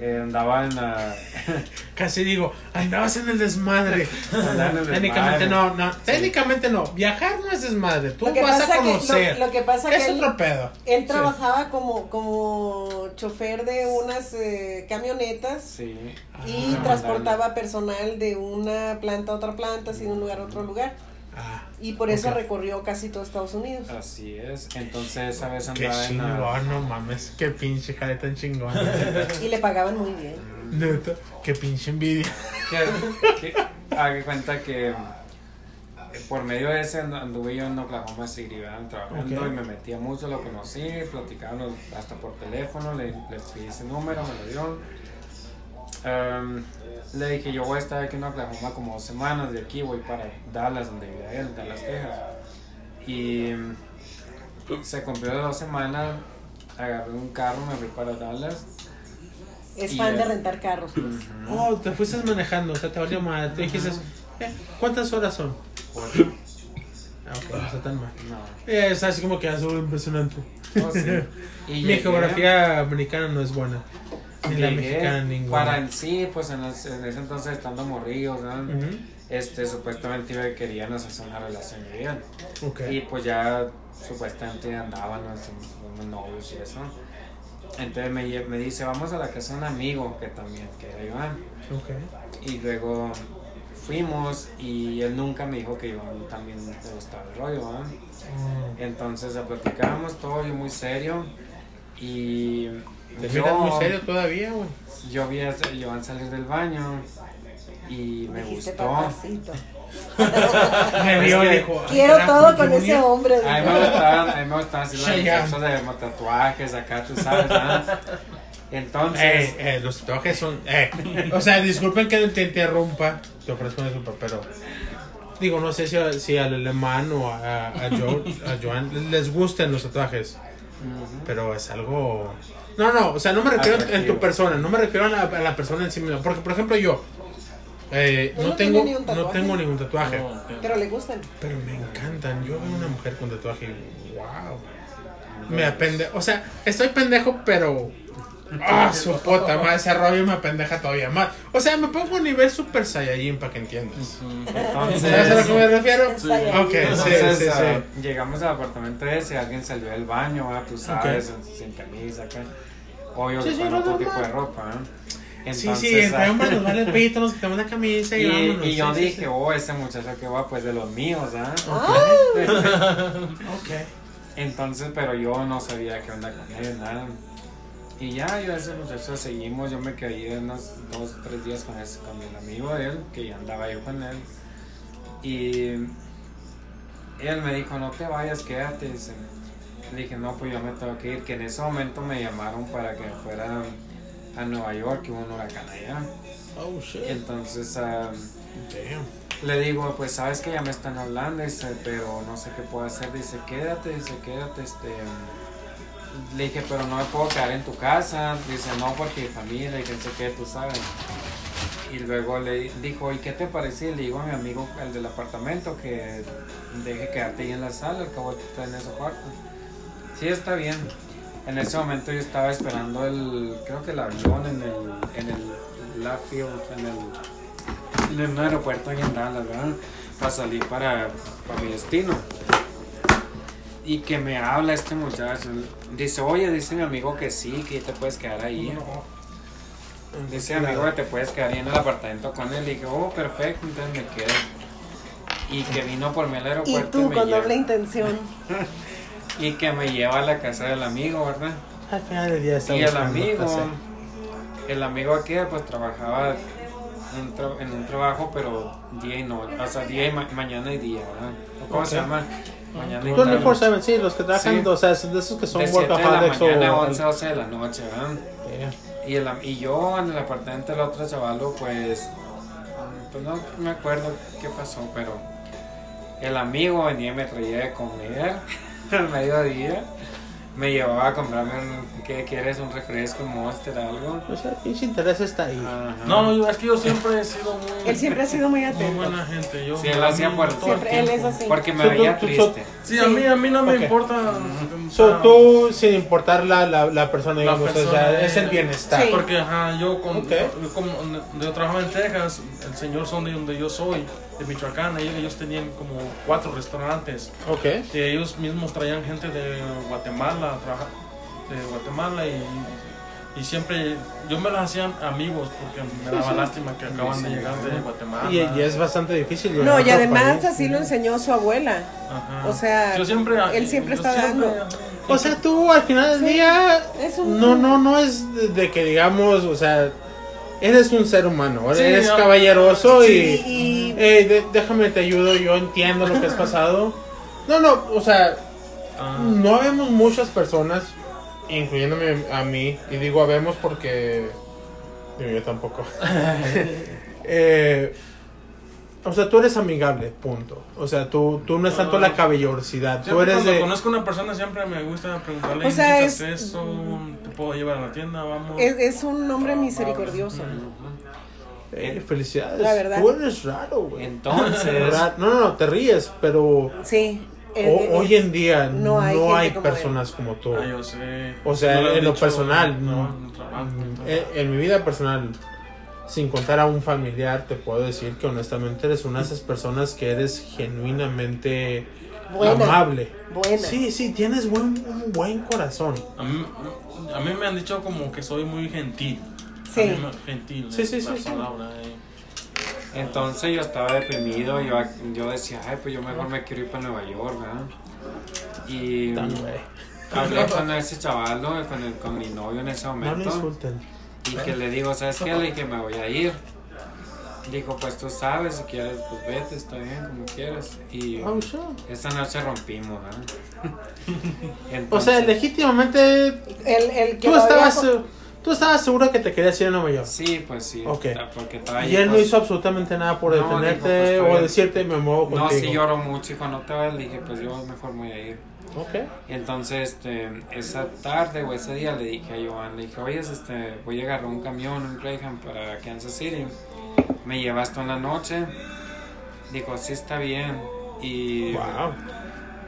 Eh, andaba en la Casi digo, andabas en el desmadre. andaba en el Técnicamente desmadre. no, no. Técnicamente no. Viajar no es desmadre. Tú Lo que vas a pasa que- conocer. lo- lo que pasa es que él- otro pedo. Él Sí. trabajaba como, como chofer de unas eh, camionetas Sí. y Ah, transportaba personal de una planta a otra planta, así de un lugar a otro lugar. Ah, Y por eso Ok. recorrió casi todo Estados Unidos. Así es. Entonces esa vez qué andaba en la chingón, no mames. Qué pinche jale tan chingón. Y le pagaban muy bien. Neta, qué pinche envidia. que, que haga cuenta que eh, por medio de ese andu- anduve yo en Oklahoma City ¿verdad? trabajando Ok. y me metía mucho, lo conocí, platicábamos hasta por teléfono, le, le pedí ese número, me lo dio. Em, le dije, yo voy a estar aquí en Oklahoma como dos semanas, de aquí voy para Dallas, donde vivía él, Dallas, Texas. Y se cumplió las dos semanas, agarré un carro, me fui para Dallas. Es fan de rentar carros. pues. Oh, te fuiste manejando, o sea, te valió mal. Te dijiste, eh, ¿cuántas horas son? Por- Ah, ok, no está tan mal. No. Eh, es así como que es impresionante. Oh, sí. Y Mi geografía americana no es buena. Ni la mexicana ninguna. Para en sí, pues en, ese- en ese entonces estando morridos, ¿no? Ujú, este, supuestamente querían hacer una relación bien. Ok. Y pues ya supuestamente andaban unos novios y eso. Entonces me, me dice, vamos a la casa de un amigo que también, que era Iván. Ok. Y luego fuimos y él nunca me dijo que Iván también le gustaba el rollo, ¿no? Oh. Entonces platicábamos todo yo muy serio y Te yo, miras muy serio todavía, güey. yo vi a Iván salir del baño y me gustó. Me vio y dijo, Quiero "Ah, todo con ese bonito". hombre. A mí me gustaban, a mí me gustaban así muchachos de tatuajes acá, tú sabes, ¿no? Entonces, Eh, eh, los tatuajes son. Eh. O sea, disculpen que te interrumpa. Te ofrezco una disculpa, pero. digo, no sé si, a- si al alemán o a, a, Jo- a Joan les gusten los tatuajes, pero es algo... No, no, o sea, no me refiero en tu persona, no me refiero a la, a la persona en sí misma. Porque, por ejemplo, yo eh, no, no tengo, tiene ni un no tatuaje. tengo ningún tatuaje, No. Pero le gustan. pero me encantan. Yo veo una mujer con tatuaje y wow. Me apende... O sea, estoy pendejo, pero... Ah, su puta madre, ese rollo me apendeja todavía más. O sea, me pongo a nivel super saiyajin para que entiendas. Entonces, ¿Sabes a lo que me refiero? Sí. Ok, sí, Entonces, sí, ah, sí. llegamos al apartamento ese, alguien salió del baño, ah, tú sabes, sin camisa, acá. Obvio Sí, que sí, con otro tipo de ropa, ¿eh? Sí, Entonces, sí, entre ah, hombres nos vale el pito, nos quitamos la camisa y, y, vámonos. y yo sí, sí, dije, sí. oh, ese muchacho que va, pues de los míos, ¿ah? Ok. Entonces, pero yo no sabía qué onda con él, nada. Y ya, yo a ese muchacho seguimos, yo me quedé unos dos, tres días con, ese, con el amigo de él, que ya andaba yo con él. Y él me dijo, no te vayas, quédate. dice. Le dije, no, pues yo me tengo que ir, que en ese momento me llamaron para que fuera a Nueva York, que hubo un huracán allá. Oh, shit. Entonces, Damn. le digo, pues sabes que ya me están hablando, dice, pero no sé qué puedo hacer. Dice, quédate, dice, quédate, este. Le dije, pero no me puedo quedar en tu casa. Dice, no, porque mi familia y que sé qué, tú sabes. Y luego le dijo, ¿y qué te parece? Y le digo a mi amigo, el del apartamento, que deje quedarte ahí en la sala, al cabo tú estás en ese cuarto. Sí, está bien. En ese momento yo estaba esperando el, creo que el avión en el, en el left field, en el, en un aeropuerto en ¿verdad? Para salir para, para mi destino. Y que me habla este muchacho. Dice, oye, dice mi amigo que sí, que te puedes quedar ahí. Dice mi amigo que te puedes quedar ahí en el apartamento con él. Y dije, oh, perfecto, entonces me quedo. Y que vino por mí al Y aeropuerto. tú me con doble intención. y que me lleva a la casa del amigo, ¿verdad? Al final del día Y el amigo, el amigo aquí pues trabajaba en un, tra- en un trabajo, pero día y noche, o sea, día y ma- mañana y día, ¿verdad? ¿Cómo se llama? Mañana y 24-7, sí, los que trabajan, Sí. o sea, de esos que son De 7 de la workaholics mañana a o... 11, 12 de la noche, ¿verdad? Damn. Y, el, y yo en el apartamento del otro chavalo, pues, pues no me acuerdo qué pasó, pero el amigo venía y me traía de comer al mediodía. Me llevaba a comprarme un, ¿qué quieres? Un refresco, un monster, algo. O sea, pinche interés está ahí. Ajá. No, yo- es que yo siempre he sido muy, Él siempre ha sido muy muy atento. buena gente. Yo, Sí, él hacía por- todo el Siempre, él es así. Porque me So, veía tú- triste. Sí, a mí, a mí no me Ok. importa. o So, sea, tú, sin importar la, la, la persona, La digamos, o persona sea, es es- el bienestar. Sí. Porque ajá, yo, con, Ok. yo, como, yo trabajaba en Texas, el señor son de donde yo soy, de Michoacán, ellos, ellos tenían como cuatro restaurantes. Ok. Y ellos mismos traían gente de Guatemala, de Guatemala y, y siempre yo me las hacían amigos porque me daba lástima que acaban de llegar de Guatemala. Y, y es bastante difícil. No, y además así lo enseñó su abuela. Ajá. o sea, Yo siempre- él siempre yo está siempre- dando. O sea, tú al final del día, Es un- no, no, no es de que digamos, o sea, eres un ser humano, Sí, eres caballeroso Sí, y, y- "Ey, de- déjame te ayudo, yo entiendo lo que has pasado. No, no, o sea, Ah, no habemos muchas personas, incluyéndome a mí, y digo habemos porque yo tampoco. Eh, o sea, tú eres amigable, punto. O sea, tú, tú no es tanto la caballerosidad, tú eres cuando de... conozco a una persona siempre me gusta preguntarle, O sea, ¿necesitas es- eso? ¿Te puedo llevar a la tienda? Vamos. Es, es un hombre misericordioso. Eh, felicidades. La verdad. Tú eres raro, güey. Entonces, No, no, no, te ríes, pero Sí. ho- eh, hoy en día no no hay hay, gente como él. personas como tú. Ah, yo sé. O sea, No lo en lo dicho, personal, no, no. trabajo, Mm. En, en mi vida personal, sin contar a un familiar, te puedo decir que honestamente eres una de esas personas que eres genuinamente Buena. amable. Buena. Sí, sí, tienes buen, un buen corazón. A mí, a mí me han dicho como que soy muy gentil. Sí. Me- gentil. Sí, sí, sí, sí. palabra, eh. entonces yo estaba deprimido, yo, yo decía, ay, pues yo mejor me quiero ir para Nueva York, ¿verdad? Y Tan, güey. hablé con ese chaval, ¿no? con, el- con mi novio en ese No momento. insulten. Y que le digo, ¿sabes qué? Le dije, me voy a ir. Dijo, pues tú sabes, si quieres, pues vete, está bien, como quieras. Y Oh, sure. esa noche rompimos, ¿verdad? O sea, Entonces, legítimamente El, el que tú había estabas tú estabas seguro que te querías ir a Nueva York. Sí, pues sí. Ok. ta- Porque estaba Y él no hizo absolutamente nada por No, dijo, detenerte pues, o decirte me muevo No, contigo. sí lloró mucho y cuando te vas le dije, pues yo mejor me voy a ir. Ok. Y entonces, este, esa tarde o ese día le dije a Joan, le dije, oye, este, voy a agarrar un camión, un Greyhound para Kansas City. Me llevas tú en la noche. Dijo, sí está bien. Y, Wow.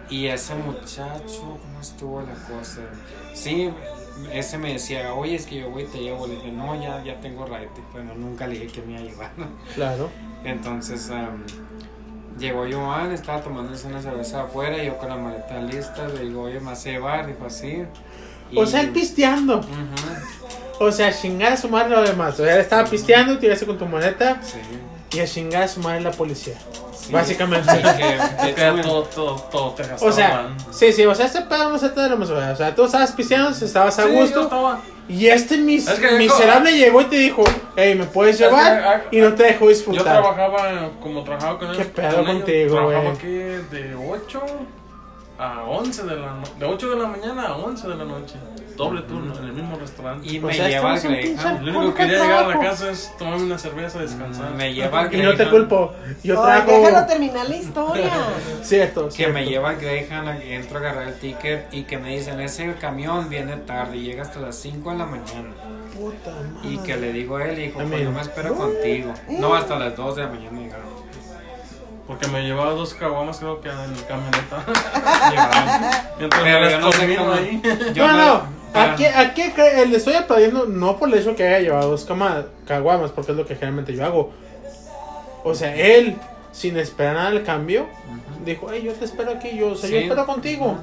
y ese muchacho, ¿cómo estuvo la cosa? Sí, ese me decía, oye, es que yo voy y te llevo. Le dije, no, ya, ya tengo ride. Bueno, nunca le dije que me iba a llevar. Claro. Entonces llegó Joan, estaba tomándose una cerveza afuera, yo con la maleta lista, le digo, oye, me a llevar, dijo así. O sea, él pisteando. O sea, chingar a su madre lo demás. O sea, él estaba pisteando, tiraste con tu maleta sí, y a chingar a su madre la policía. Sí. Básicamente. Que- Que hecho, todo, todo, todo te O sea, sí, sí, o sea, este pedo no se te lo más O sea, tú estabas pisteando, estabas a Sí, yo gusto. estaba- Y este mis- Es que- miserable llegó y te dijo, hey, ¿me puedes que, llevar? ah, y no te dejó Yo disfrutar. trabajaba, como trabajaba con ¿Qué ellos. pedo con contigo, Trabajaba güey? aquí de 8 a 11 de la noche. De 8 de la mañana a 11 de la noche. Doble turno en el mismo restaurante. y O me sea, lleva al Greyhound. Lo único que quería llegar a la casa es tomarme una cerveza y descansar. Me lleva al Y no te Greyhound. culpo. Yo Ay, trabajo. déjalo terminar la historia. Cierto, Que cierto. me lleva al Greyhound, entro a agarrar el ticket y que me dicen, ese camión viene tarde y llega hasta las 5 de la mañana. Puta madre. Y que le digo a él, hijo, pues yo me espero contigo. No, hasta las 2 de la mañana llegaron. Porque me llevaba dos caguamas, creo que en el camioneta. Mientras Pero yo no sé dormía cómo. ahí. Yo no, no. para- Aquí, aquí cre- le estoy aplaudiendo no por el hecho que haya llevado dos caguamas, porque es lo que generalmente yo hago. O sea, él, sin esperar nada al cambio, dijo, hey, yo te espero aquí, yo, o sea, yo espero contigo.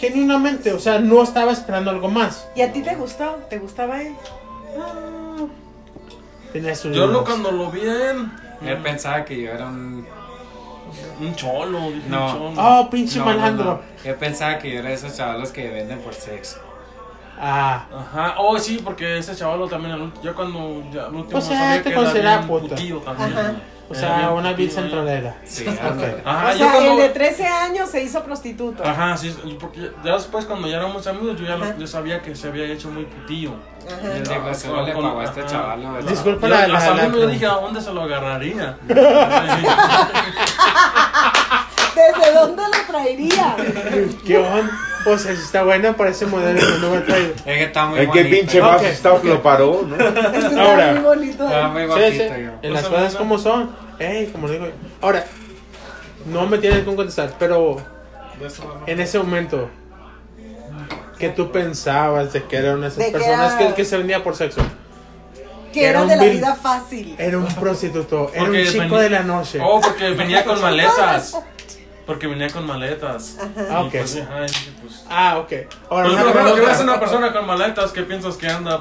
Genuinamente, o sea, no estaba esperando algo más. ¿Y a ti te gustó? ¿Te gustaba él? Tenía sus Yo lo, cuando lo vi a él, Él pensaba que yo era un. Un cholo, dije, No. un cholo. Oh, pinche No, malandro. no. Él pensaba que yo era de esos chavalos que venden por sexo. Ah, Ajá, oh sí, porque ese chavalo también, yo cuando ya, el último O sea, sabía te que era consideraba putillo también. Ajá. O Era sea, bien una putillo, centralera. Sí, Ok. ándale. Ajá, o sea, cuando... el de 13 años se hizo prostituto. Ajá, sí, porque ya- después cuando ya éramos amigos, yo ya lo- yo sabía que se había hecho muy putillo. Ajá. Dijo, se lo le pagó a este ajá. chavalo. ¿verdad? Disculpa Yo, la- la- la- yo dije, ¿a dónde se lo agarraría? ¿Desde dónde lo traería? ¿Qué onda? O sea, si está buena para ese modelo que no me ha traído. Es que está muy El que pinche vaso está ok. lo paró, ¿no? Está Ahora. muy bonito. Está muy Sí, guapito sí, yo. en Pues las cosas mí como son. Ey, como digo. Ahora, no me tienes que contestar, pero no. en ese momento, ¿qué tú pensabas de que era una de esas que personas era- que, que se vendía por sexo? que era era un de la vida fácil. Era un prostituto, era Porque un chico venía- de la noche. Oh, porque venía con maletas. Porque venía con maletas. Ah, Y ok. pues, ajá, dije, pues, Ah, ok. Ahora Pues una que a una persona con maletas, ¿qué piensas que anda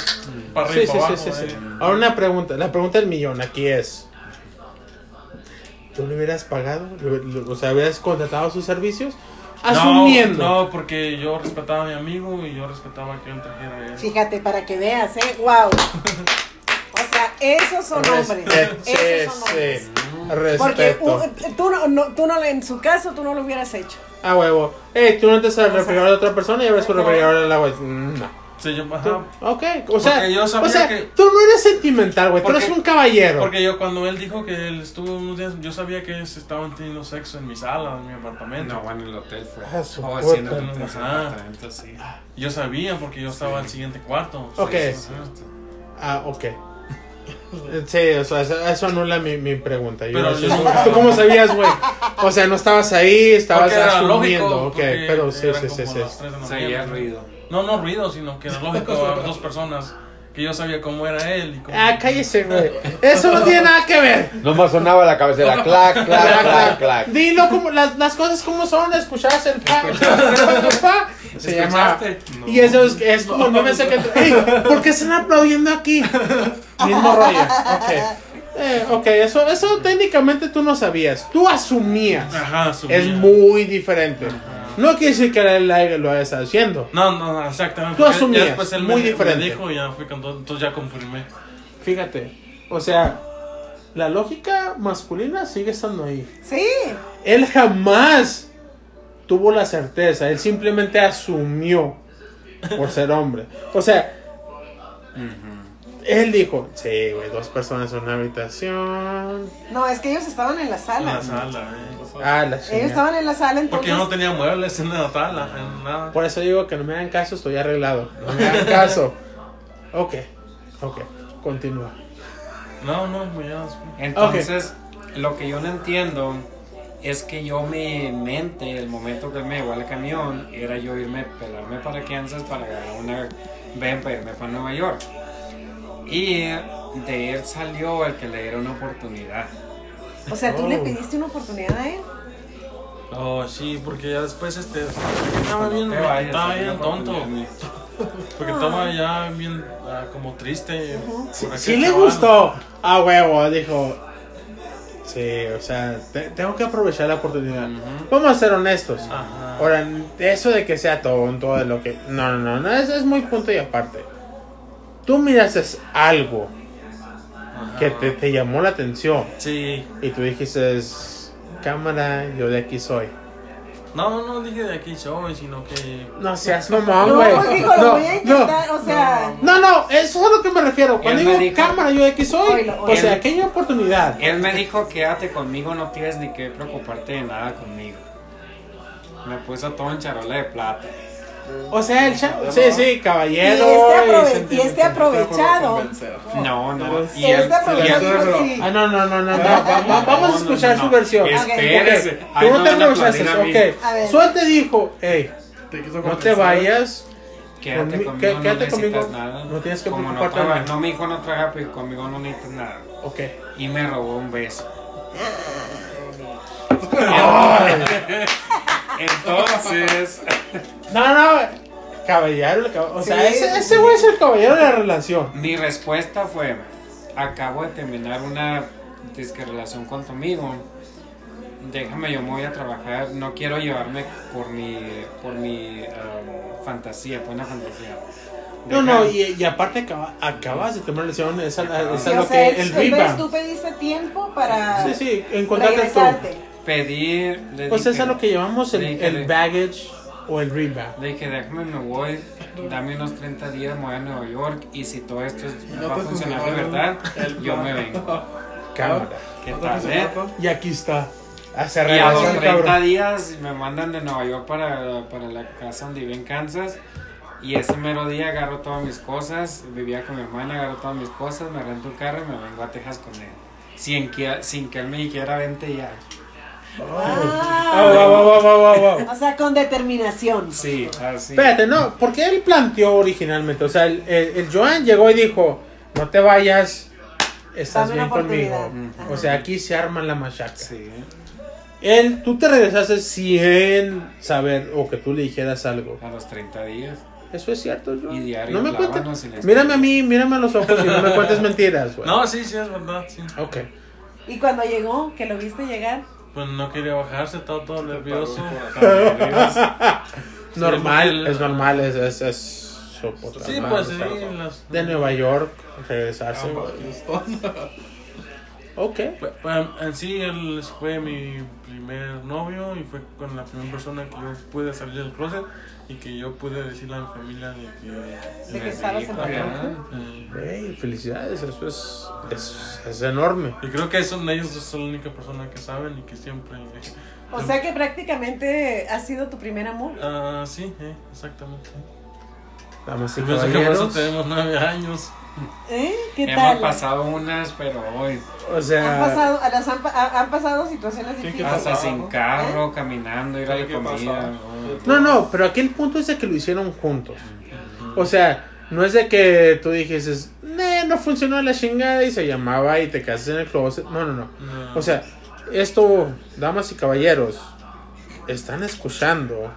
para arriba sí, sí, abajo? sí, sí. eh? Ahora una pregunta, la pregunta del millón aquí es, ¿tú le hubieras pagado? ¿Le- le- O sea, ¿hubieras contratado sus servicios? Asumiendo. No, no, porque yo respetaba a mi amigo y yo respetaba que él trajera. Fíjate, para que veas, ¿eh? ¡Wow! O esos son hombres. Respeto. Sí, Esos son hombres. sí. Porque uh, tú, no, no- tú no, en su caso, tú no lo hubieras hecho. Ah, huevo. Ey, tú no te sabes refrigerar a otra persona y abres tu refrigerador al agua. Mm, No. Sí, yo, ajá, Ok, o sea, yo sabía o sea que- tú no eres sentimental, güey. Tú eres un caballero. Porque yo cuando él dijo que él estuvo unos días, yo sabía que ellos estaban teniendo sexo en mi sala, en mi apartamento. No, bueno, en el hotel fue. Ah, su Oh, puta. sí, en el en el apartamento, sí. Yo sabía porque yo estaba al siguiente cuarto. Ok. Sí, sí, sí. Ah, ok. Sí, o sea, eso, eso anula mi, mi pregunta. Yo Pero no sé, ¿Tú cómo sabías, güey? O sea, no estabas ahí, estabas asumiendo. lógico. ok, pero sí, sí, sí, sí. las tres de la Se oía mañana. ruido. No, no ruido, sino que era lógico a dos personas que yo sabía cómo era él. Y cómo... Ah, cállese, güey. Eso no tiene nada que ver. Nomás sonaba la cabecera, clac, clac, clac, clac. Dilo como las, las cosas como son, escucharse el pa, pa, se llama. Y eso es, es como no me sé que. Ey, ¿Por qué están aplaudiendo aquí? Mismo rollo. Ok. Eh, ok, eso, eso técnicamente tú no sabías. Tú asumías. Ajá, subía. Es muy diferente. No quiere decir que él lo haya estado haciendo. No, no, no, exactamente. Tú asumías, Ya después él muy me, diferente. me dijo y ya fui con todo, entonces ya confirmé. Fíjate. O sea, la lógica masculina sigue estando ahí. Sí. Él jamás tuvo la certeza, él simplemente asumió por ser hombre. O sea, Él dijo, sí, güey, dos personas en una habitación. No, es que ellos estaban en la En sala. la sala, eh. Ah, la Ellos estaban en la sala, entonces. Porque yo no tenía muebles en la sala, en nada. Por eso digo que no me hagan caso, estoy arreglado. No me hagan caso. Ok, ok, continúa. No, no, pues ya. Entonces, lo que yo no entiendo es que yo mi mente, el momento que él me llevó al camión, era yo irme, pelarme para Kansas para agarrar una ven para irme para Nueva York. Y de él salió el que le diera una oportunidad. O sea, tú le Oh. pediste una oportunidad a él. Oh, sí, porque ya después este. Estaba bien, vayas, estaba bien tonto. Porque estaba ya bien ah, como triste. aquel Sí le gustó. A huevo, dijo. Sí, o sea, te- tengo que aprovechar la oportunidad. Vamos a ser honestos. Ahora, eso de que sea tonto, de lo que. No, no, no, no eso es muy punto y aparte. Tú miraste algo Ajá. que te, te llamó la atención Sí. y tú dijiste, cámara, yo de aquí soy. No, no dije de aquí soy, sino que. No seas mamón, No, lo No, voy a intentar, no. o sea. No, no, eso es a lo que me refiero. Cuando digo dijo- cámara, yo de aquí soy. O sea, aquella oportunidad. Él me dijo, quédate conmigo, no tienes ni que preocuparte de nada conmigo. Me puso todo en charola de plata. O sea, el cha- Sí, sí, Y caballero. este, y y este aprovechado. No, no. Y Este y aprovechado. Ah, no, no, no, no, no. va- va- vamos a no, escuchar no, su no. versión. Espérese. Tú no no te mí. ok. Suerte dijo, hey, no te vayas. Quédate Conmi- conmigo, qué- no quédate necesitas conmigo, nada. no tienes que Como no, no, mi hijo no traga, pero conmigo no necesitas nada. Ok. Y me robó un beso. Entonces, No, no, caballero. cab- O sea, Sí, ese, ese güey es el caballero de la relación. mi respuesta fue, acabo de terminar una disque relación con tu amigo. Déjame, yo me voy a trabajar. No quiero llevarme por mi, por mi um, fantasía, por una fantasía. No, no, y, y aparte acaba- acabas de tomar lesión, esa esa es lo sea, que el entonces rebound. tú pediste tiempo para Sí, sí, encontrarte tú. Pedí. le Pues dije- es a lo que llamamos el, dije, el baggage o el rebound. Le dije, déjame, me voy, dame unos 30 días, me voy a Nueva York y si todo esto es- no va a funcionar de verdad, el yo me vengo. Cámara. ¿Qué ¿No te tal, eh? Y aquí está. Hace Y a los relación, 30 cabrón. días me mandan de Nueva York para, para la casa donde viví en Kansas. Y ese mero día agarro todas mis cosas, vivía con mi hermana, agarro todas mis cosas, me rento un carro y me vengo a Texas con él. Sin que, sin que él me dijera vente ya. O sea, con determinación. Sí, así. Espérate, no, porque él planteó originalmente, o sea, el, el, el Joan llegó y dijo, no te vayas, estás Dame bien conmigo. O sea, aquí se arma la machaca. Sí. Él, tú te regresaste sin saber o que tú le dijeras algo. A los 30 días. Eso es cierto, Joan. Y diario no me cuentes. Mírame a mí, mírame a los ojos y no me cuentes mentiras, güey. No, sí, sí, es verdad. Sí. Ok. Y cuando llegó, que lo viste llegar, Pues no quería bajarse, estaba todo nervioso. Normal, es normal, es, es, es soportar Sí, pues sí. las- De Nueva York, regresarse. Ok. Fue- En sí, él fue mi primer novio y fue con la primera persona que yo pude salir del closet y que yo pude decirle a mi familia de que... de que estabas en Hey, felicidades, eso es, es, es enorme. Y creo que son ellos son la única persona que saben y que siempre... O sea que prácticamente ha sido tu primer amor. Ah, sí, eh, exactamente. Damas y caballeros. tenemos nueve años. ¿Eh? ¿Qué Hemos tal? pasado unas, pero hoy. O Han sea, pasado, a las han, han pasado situaciones ¿Qué- qué difíciles. Hasta pasaba? sin carro, caminando, ir a la ¿Qué comida. no, no, pero aquí el punto es de que lo hicieron juntos. O sea, no es de que tú dijeses, "Nah, no funcionó la chingada y se llamaba y te quedaste en el closet. No, no, no. No. O sea, esto, damas y caballeros, están escuchando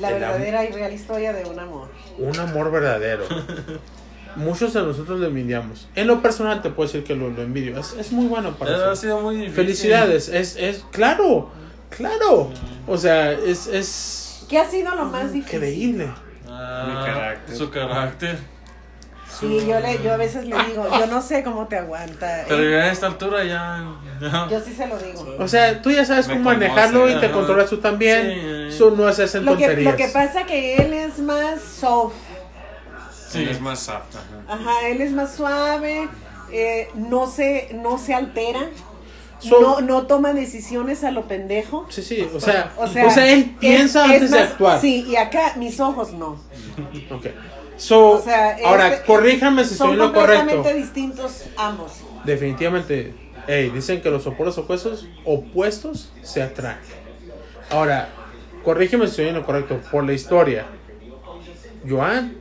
La am- verdadera y real historia de un amor. un amor verdadero. Muchos de nosotros lo envidiamos. En lo personal te puedo decir que lo, lo envidio. Es, es muy bueno para Eh, ha eso. sido muy difícil. Felicidades. Es, es, claro, claro. O sea, es, es ¿Qué ha sido lo más difícil? increíble. Ah, Mi carácter. Su carácter. Sí, yo, le, yo a veces le digo, yo no sé cómo te aguanta. Pero Eh, ya a esta altura ya... ya- Yo sí se lo digo. O sea, tú ya sabes Me cómo manejarlo y te controlas tú también. Sí. Eso no es hacer Lo que, tonterías. lo que pasa que él es más soft. Sí. Es más apta. ajá. Ajá, él es más suave, eh, no se, no se altera, So- no, no toma decisiones a lo pendejo. Sí, sí, o sea, O o sea, sea, él piensa es- es antes de más- actuar. Sí, y acá mis ojos no. Ok. So, O sea, ahora, este- corríjame si estoy Son en lo completamente correcto. distintos ambos. Definitivamente, hey, dicen que los opuestos opuestos, opuestos se atraen. Ahora, corrígeme si estoy en lo correcto. Por la historia, Joan,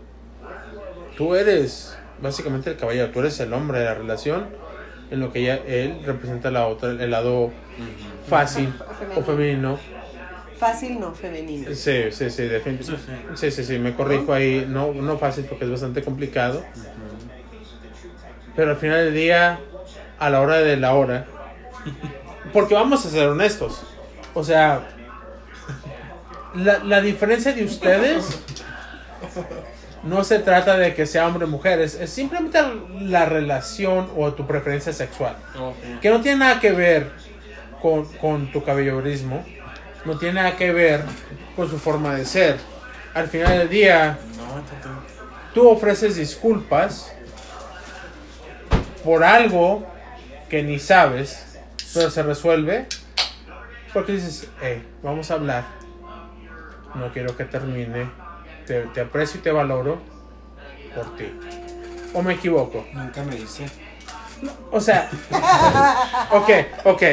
tú eres básicamente el caballero, tú eres el hombre de la relación, en lo que ya él representa la otra, el lado fácil o femenino. Fácil no, femenino. Sí, sí, sí, definitivamente. Sí, sí. Sí, me corrijo ahí. No, no fácil porque es bastante complicado. Pero al final del día, a la hora de la hora. Porque vamos a ser honestos. O sea, la, la diferencia de ustedes no se trata de que sea hombre o mujer. Es, es simplemente la relación o tu preferencia sexual. Que no tiene nada que ver con, con tu caballerismo. No tiene nada que ver con su forma de ser. Al final del día, tú ofreces disculpas por algo que ni sabes, pero se resuelve. Porque dices, hey, vamos a hablar. No quiero que termine. Te, te aprecio y te valoro por ti. ¿O me equivoco? Nunca me dice. O sea, ok, ok.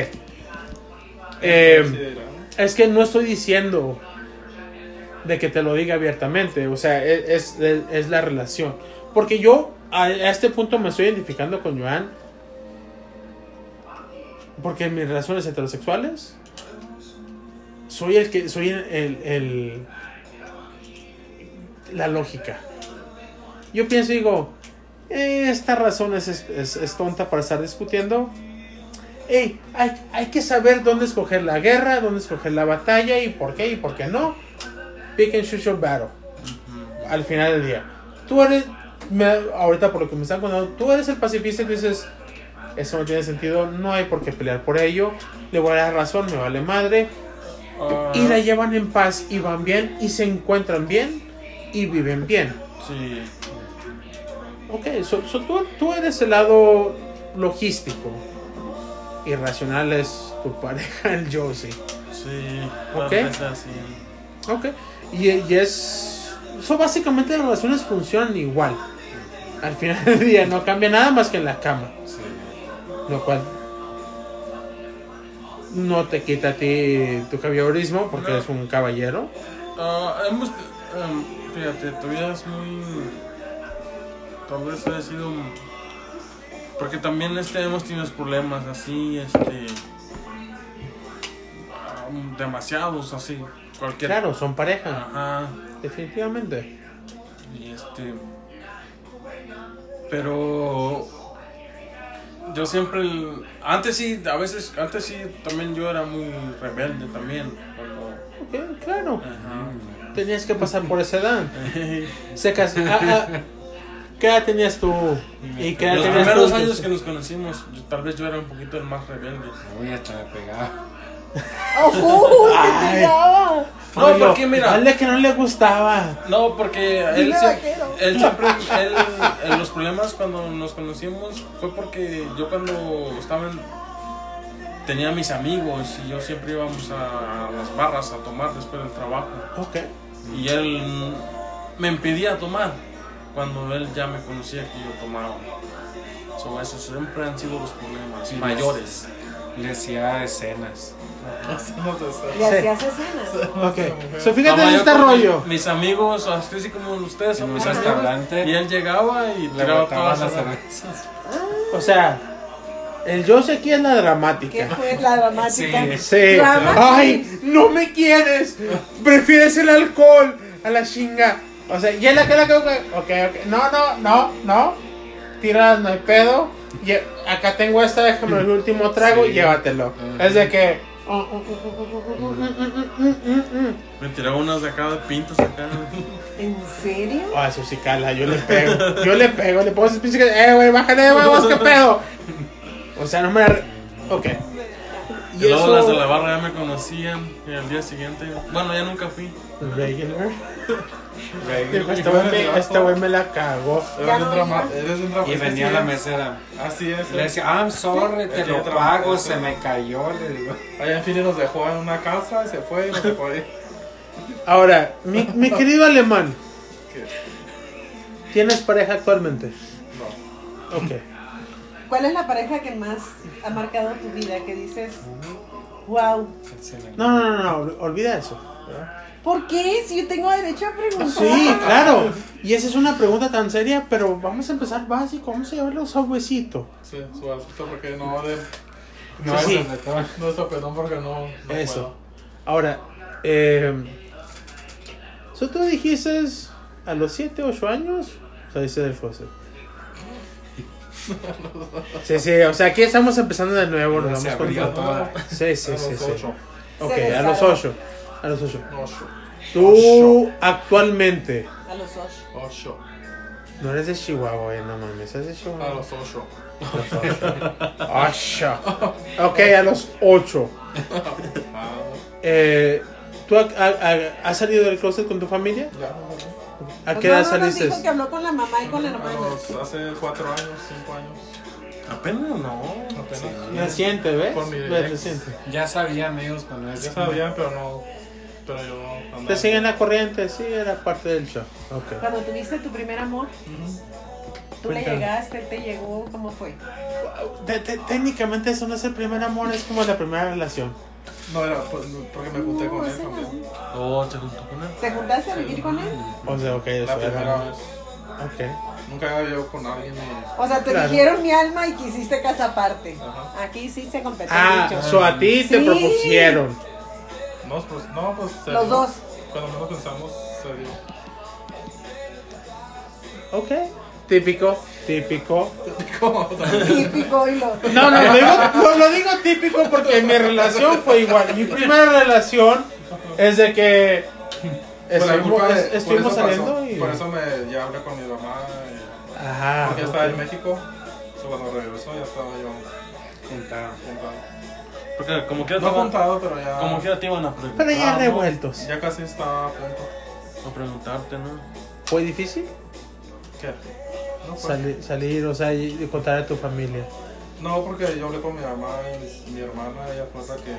Eh, es que no estoy diciendo de que te lo diga abiertamente, o sea, e- es, es, es la relación. Porque yo a, este punto me estoy identificando con Joan. Porque en mis relaciones heterosexuales soy el que soy el, el- el- la lógica. Yo pienso y digo, "Eh, esta razón es, es- es tonta para estar discutiendo. Ey, hay, hay que saber dónde escoger la guerra, dónde escoger la batalla y por qué y por qué no. Pick and choose your battle. Al final del día. Tú eres, me- ahorita por lo que me están contando, tú eres el pacifista y dices, eso no tiene sentido, no hay por qué pelear por ello, le voy a dar razón, me vale madre. Ah, Y la llevan en paz y van bien y se encuentran bien y viven bien. Sí. Ok, so, so tú, tú eres el lado logístico. Irracional es tu pareja, el Josie. Sí. Ok. así. Ok. Y, y es. So básicamente las relaciones funcionan igual. Al final del día no cambia nada más que en la cama. Sí. Lo cual no te quita a ti tu caballerismo porque No. eres un caballero. Ah, hemos, em, fíjate, todavía es muy. Tal vez ha sido. Porque también este, hemos tenido problemas así, este. demasiados así. Cualquier. Claro, son pareja. Ajá. Definitivamente. Y este. Pero. Yo siempre. el- Antes sí, a veces. Antes sí, también yo era muy rebelde también. Cuando. Claro. Ajá. Tenías que pasar por esa edad. Se cas- ah, ah, ¿Qué edad tenías tú? ¿Y qué edad Los tenías primeros tú? años que nos conocimos, yo- tal vez yo era un poquito el más rebelde. Uy, hasta me pegaba. ¡Oh, te Ay. pegaba! No, Oye, porque mira- Dale que no le gustaba. No, porque él, siempre, él siempre, él, en los problemas cuando nos conocimos fue porque yo cuando estaba en, tenía mis amigos y yo siempre íbamos a las barras a tomar después del trabajo Ok. y él me impedía tomar cuando él ya me conocía que yo tomaba. So, esos siempre han sido los problemas Sí, mayores. Le hacía escenas. Le hacías escenas. Ok. So, fíjate en este rollo. Mis amigos, así como ustedes son En mis restaurante. Y él llegaba y Le tiraba todas las cervezas. O sea, el yo sé aquí es la ¿Qué dramática. fue la dramática? Sí. Sí. Drama Ay, no me quieres. Prefieres el alcohol a la chinga. O sea, y él acá la Ok, ok. No, no, no, no. Tiradas, no hay pedo. Lle- acá tengo esta, déjame el último trago y Sí. llévatelo. Ajá. Es de que. Me tiraba unas de acá de pintos acá. ¿En serio? Ah, eso sí cala, yo le pego. Yo le pego, le pongo ese pinche que. Eh, güey, bájale de huevos, qué pedo. O sea, no me. la Ok. Y luego las de la barra ya me conocían. Y al día siguiente. Bueno, ya nunca fui. Regular. Este güey me, este güey me la cagó. Y venía sí la es. mesera. Así es. Le decía, I'm sorry, te lo pago, se me cayó. Le digo. Allá en Fini nos dejó en una casa y se fue y dejó ahí. Ahora, mi, mi querido alemán, ¿Qué? ¿tienes pareja actualmente? No. Ok. ¿Cuál es la pareja que más ha marcado tu vida? Que dices, wow. Se No, no, no, no, olvida eso. ¿Por qué? Si yo tengo derecho a preguntar. Sí, claro. Y esa es una pregunta tan seria, pero vamos a empezar básico. Vamos a llevarlo suavecito. Sí, suavecito porque no de. No, sí. todo. No es sopetón porque no. no Eso. Ahora, eh, ¿so tú dijiste a los 7, 8 años? Saliste del closet. Sí, sí, o sea, aquí estamos empezando de nuevo. Nos abrió cuenta. toda. Sí, sí, A sí, los sí. ocho. Ok, a los descargó. 8. A los 8. Ocho. Tú actualmente A los ocho. Ocho. no eres de Chihuahua, eh, no mames, eres de A Chihuahua. los ocho. Ocho. Ok, a los 8. Ah, Eh, ¿Tú ha- ha- has salido del closet con tu familia? ya. ¿A Pues qué no, edad saliste? dijo que habló con la mamá y con el A hermano. los- hace cuatro años, cinco años. Apenas no. Apenas. Reciente, ¿ves? Con mi ¿Ves? ex. Reciente. Ya sabían ellos cuando Ya sabían, pero no. Pero yo. Te siguen la corriente, sí, era parte del show. Ok. Cuando tuviste tu primer amor, tú le llegaste, te llegó, ¿cómo fue? Te- te- técnicamente eso no es el primer amor, es como la primera relación. No, era pues, porque me junté con él también. Oh, se juntó con él. ¿Te juntaste a vivir con él? O sea, ok, La eso primera era. vez. Ok. Nunca había vivido con alguien y. O sea, te Claro. dijeron mi alma y quisiste casa aparte. Ajá. Aquí sí se compete Ah, mucho. so a ti te propusieron. No, pues, no, pues. se Los dio. dos. Cuando menos pensamos, se dio. Ok. Típico, típico. ¿Cómo? Típico y lo. No, no, lo digo, lo, lo digo típico porque mi relación fue igual. Mi primera relación es de que estuvimos, de- saliendo pasó. y. Por eso me ya hablé con mi mamá. y- Ajá. porque estaba en. México. Cuando regresó ya estaba yo Juntado. juntado. Porque como quiera te No iban- juntado, pero ya. como quiera te iban a preguntar. Pero ya ¿no? revueltos. Ya casi estaba a punto. A preguntarte, ¿no? ¿Fue difícil ¿Qué? No, fue- salir, salir o sea, y contar a tu familia? no, porque yo hablé con mi mamá y mi, mi hermana, ella fue la que.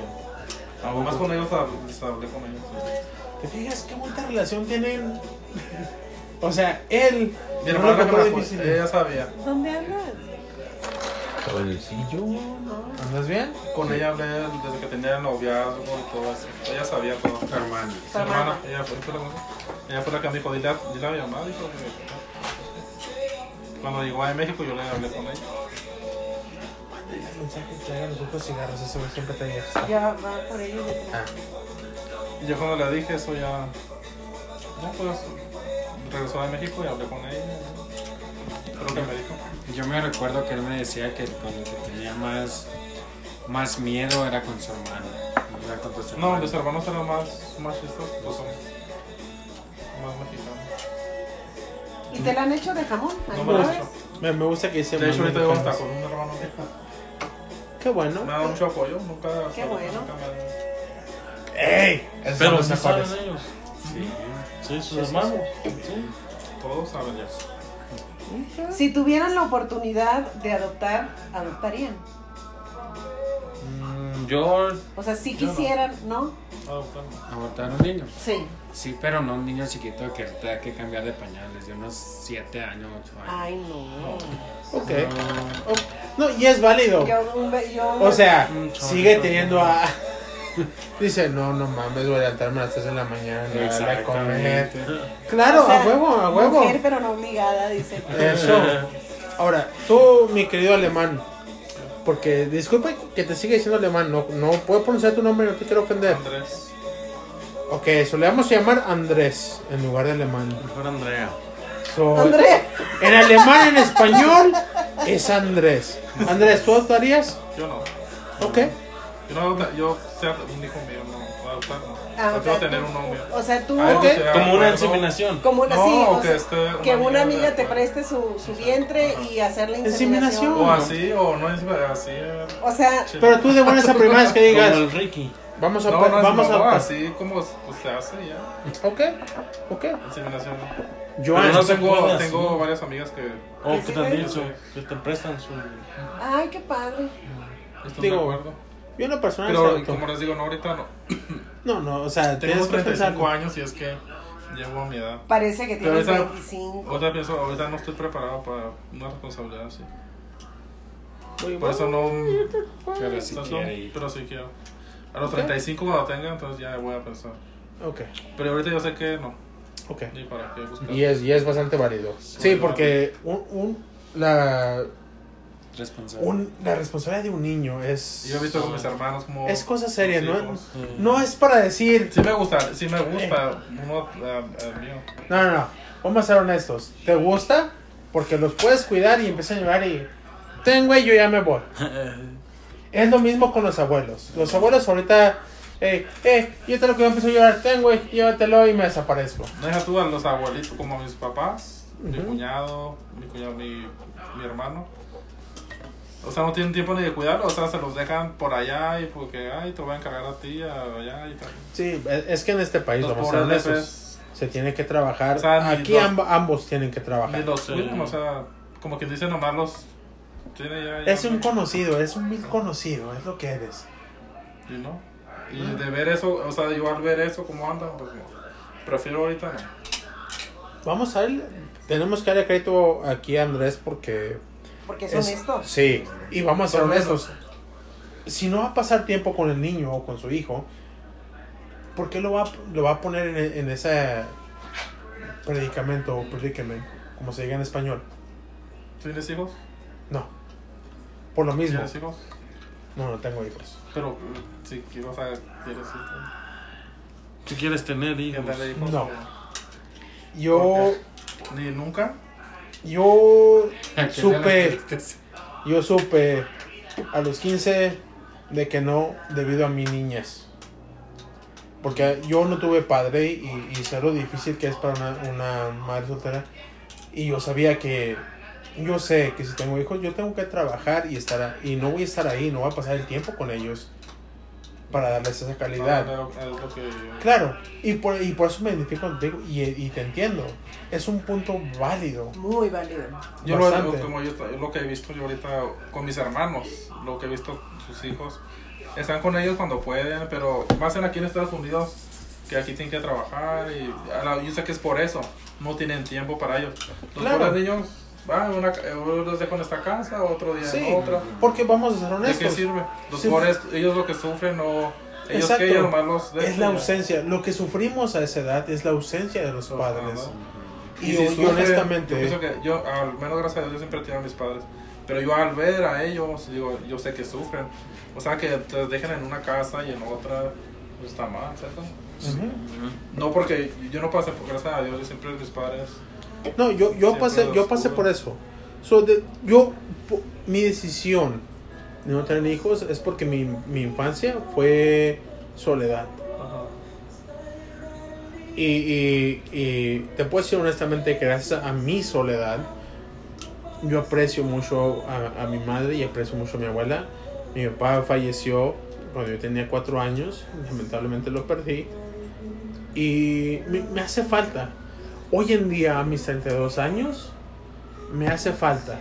Además con ellos hab- les hablé con ellos. ¿Te fijas qué bonita relación tienen? O sea, él. Mi no hermana lo que me difícil. ella sabía. ¿Dónde andas? ¿Andas bien? Con ella hablé desde que tenía el noviazgo y todo eso. Ella sabía todo. Tu hermana, hermana. ella fue, fue la, ella fue la que me dijo, dile a, dile a mi mamá, dijo que- Cuando llegó a México yo le hablé con ella. El mensaje los otros cigarros, eso siempre te. Ya va por ello. detrás. Y yo cuando le dije eso ya... Ya pues regresó de México y hablé con ella. Creo que me dijo. Yo me recuerdo que él me decía que con el que tenía más, más miedo era con su hermano. No era con tus No, hermanos. mis hermanos eran más machistas, pues son más mexicanos. ¿Y te la han hecho de jamón? No me ¿Alguna lo he vez? hecho. Me, me gusta que dice. De hecho ahorita hasta con un hermano Qué bueno. me ha dado mucho apoyo, nunca... Qué bueno. nunca me ¡Ey! Esos son Pero los sí mejores. saben ellos. Sí. Sí, sus hermanos. Todos saben eso. Si tuvieran la oportunidad de adoptar, adoptarían. Mm, yo. O sea, si Yo no. quisieran, ¿no? Adoptando. Abortar un niño. Sí. Sí, pero no un niño chiquito que tenga que cambiar de pañales, de unos 7 años, 8 años. Ay, no. Ok. Oh, No, y es válido. Yo, O sea, chorro. sigue teniendo a. Dice, no, no mames, voy a levantarme a las 3 de la mañana, a comer. Claro, o sea, a huevo, a huevo. Mujer, pero no obligada, dice. Eso. Ahora, tú, mi querido alemán, porque disculpa que te siga diciendo alemán, no, no puedo pronunciar tu nombre, no te quiero ofender. Andrés. Ok, eso le vamos a llamar Andrés en lugar de alemán. Mejor Andrea. So, André, En alemán, en español, es Andrés. Andrés, ¿tú adoptarías? Yo no. Ok. Yo no adopta- yo sea un hijo mío, no. Adoptar no. Ah, Prefiero o sea, tener un novio. o sea, tú, Algo Ok. que sea Como una bueno. inseminación. como una, No, sí, o que esté una que una amiga te preste su, su vientre y hacer la Inseminación. O así, o no es así. eh. O sea. Pero tú de buenas a primeras que Como digas, el Ricky. Vamos a... No, vamos no, a... así como pues, se hace ya. Ok, ok. Inseminación. Pero no tengo, tengo así. varias amigas que O Que también su- que te prestan su. Ay, qué padre. están Digo, de acuerdo. Yo una persona... Pero como les digo, no, ahorita no. No, no, o sea, Tengo tienes que 35 pensar... años y es que llevo a mi edad. Parece que tienes esa- 25. Ahorita pienso, ahorita no estoy preparado para una responsabilidad así. Por eso no. Pero si no- pero sí quiero. A los 35 cuando tenga, entonces ya voy a pensar. Ok, Pero ahorita yo sé que no. ok. Ni para qué buscar. Y es, y es bastante válido. Sí, porque un, un, la. Un, la responsabilidad de un niño es... Yo he visto con mis hermanos como. Es cosa seria, ¿no? hijos. No es para decir... Sí me gusta, sí me gusta. Uno mío. No, no, no. Vamos a ser honestos. ¿Te gusta? Porque los puedes cuidar y empiezan a llorar y... Ten, güey, yo ya me voy. Es lo mismo con los abuelos. Los abuelos ahorita... Eh, eh, yo te lo que empiezo a llorar. Ten, güey, llévatelo y me desaparezco. No deja tú a los abuelitos como mis papás, mi cuñado, mi cuñado, mi, mi hermano. O sea, no tienen tiempo ni de cuidarlo, o sea, se los dejan por allá y porque, ay, te voy a encargar a ti, a- allá y tal. Sí, es es que en este país, Los vamos a ser bebés se tiene que trabajar. O sea, Aquí los- amb- ambos tienen que trabajar. ni los Sí. cuidan, o sea, como quien dice nomás los... Tiene ya, ya Es un no- conocido, es un mil conocido, es lo que eres. Y no. Y de ver eso, o sea, yo al ver eso, cómo andan, pues. Prefiero ahorita no. Vamos a ver, tenemos que darle crédito aquí a Andrés porque... Porque es, es- honesto. Sí, y vamos a ser honestos. Si no va a pasar tiempo con el niño o con su hijo, ¿por qué lo va, a- lo va a poner en, en ese predicamento o predicament, como se diga en español? ¿Tienes hijos? No. Por lo mismo. ¿Tienes hijos? No, no tengo hijos. Pero si o sea, quieres hijos. Si quieres tener ¿Qué hijos. de hijos? No. Yo, ¿Ni nunca? Yo ¿A qué supe, yo supe a los 15 de que no debido a mi niñez. Porque yo no tuve padre y, y sé lo difícil que es para una, una madre soltera. Y yo sabía que, yo sé que si tengo hijos, yo tengo que trabajar y estar, y no voy a estar ahí, no voy a pasar el tiempo con ellos para darles esa calidad. No, no, es lo que... Claro, y por, y por eso me identifico contigo y, y te entiendo. Es un punto válido. Muy válido. Yo lo, como yo, lo que he visto yo ahorita con mis hermanos, lo que he visto sus hijos, están con ellos cuando pueden, pero más en aquí en Estados Unidos, que aquí tienen que trabajar y yo sé que es por eso, no tienen tiempo para ellos. Los Claro. pobres niños van, una, los dejo en esta casa, otro día Sí, en otra. porque vamos a ser ¿De qué honestos. sirve? Los Sí. pobres, ellos lo que sufren o ellos Exacto. que ellos nomás los dejan Es la ausencia. Lo que sufrimos a esa edad es la ausencia de los padres. Y, Y si sufren, honestamente, Yo que yo, al menos gracias a Dios, yo siempre he tenido a mis padres. Pero yo al ver a ellos, digo, yo sé que sufren. O sea, que te dejen en una casa y en otra, pues está mal, ¿cierto? ujú. No porque yo no pasé por gracias a Dios, yo siempre mis padres. No, yo, yo pasé, yo pasé por eso. So, de- yo, mi decisión de no tener hijos es porque mi, mi infancia fue soledad. Y, y- y te puedo decir honestamente que gracias a mi soledad, yo aprecio mucho a, a mi madre y aprecio mucho a mi abuela. Mi papá falleció cuando yo tenía cuatro años, lamentablemente lo perdí. Y me, me hace falta. Hoy en día, a mis 32 años, me hace falta.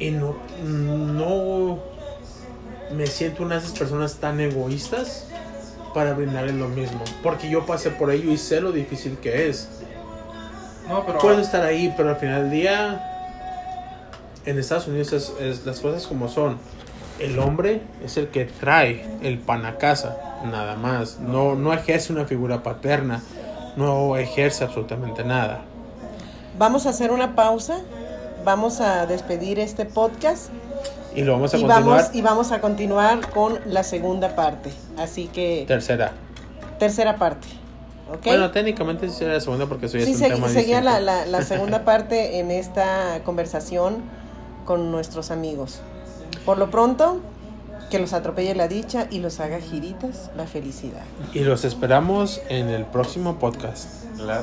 Y no, no me siento una de esas personas tan egoístas para brindarles lo mismo. Porque yo pasé por ello y sé lo difícil que es. No, pero. Puedo estar ahí, pero al final del día, en Estados Unidos es, es las cosas como son. El hombre es el que trae el pan a casa, nada más. No, no ejerce una figura paterna, no ejerce absolutamente nada. Vamos a hacer una pausa. Vamos a despedir este podcast Y lo vamos a y continuar. vamos, y vamos a continuar con la segunda parte. Así que, Tercera. tercera parte. ¿Ok? Bueno, técnicamente sí sería la segunda porque eso ya Sí, es un se- tema seguía la, la- la segunda parte en esta conversación con nuestros amigos. Por lo pronto, que los atropelle la dicha y los haga giritas la felicidad. Y los esperamos en el próximo podcast. La-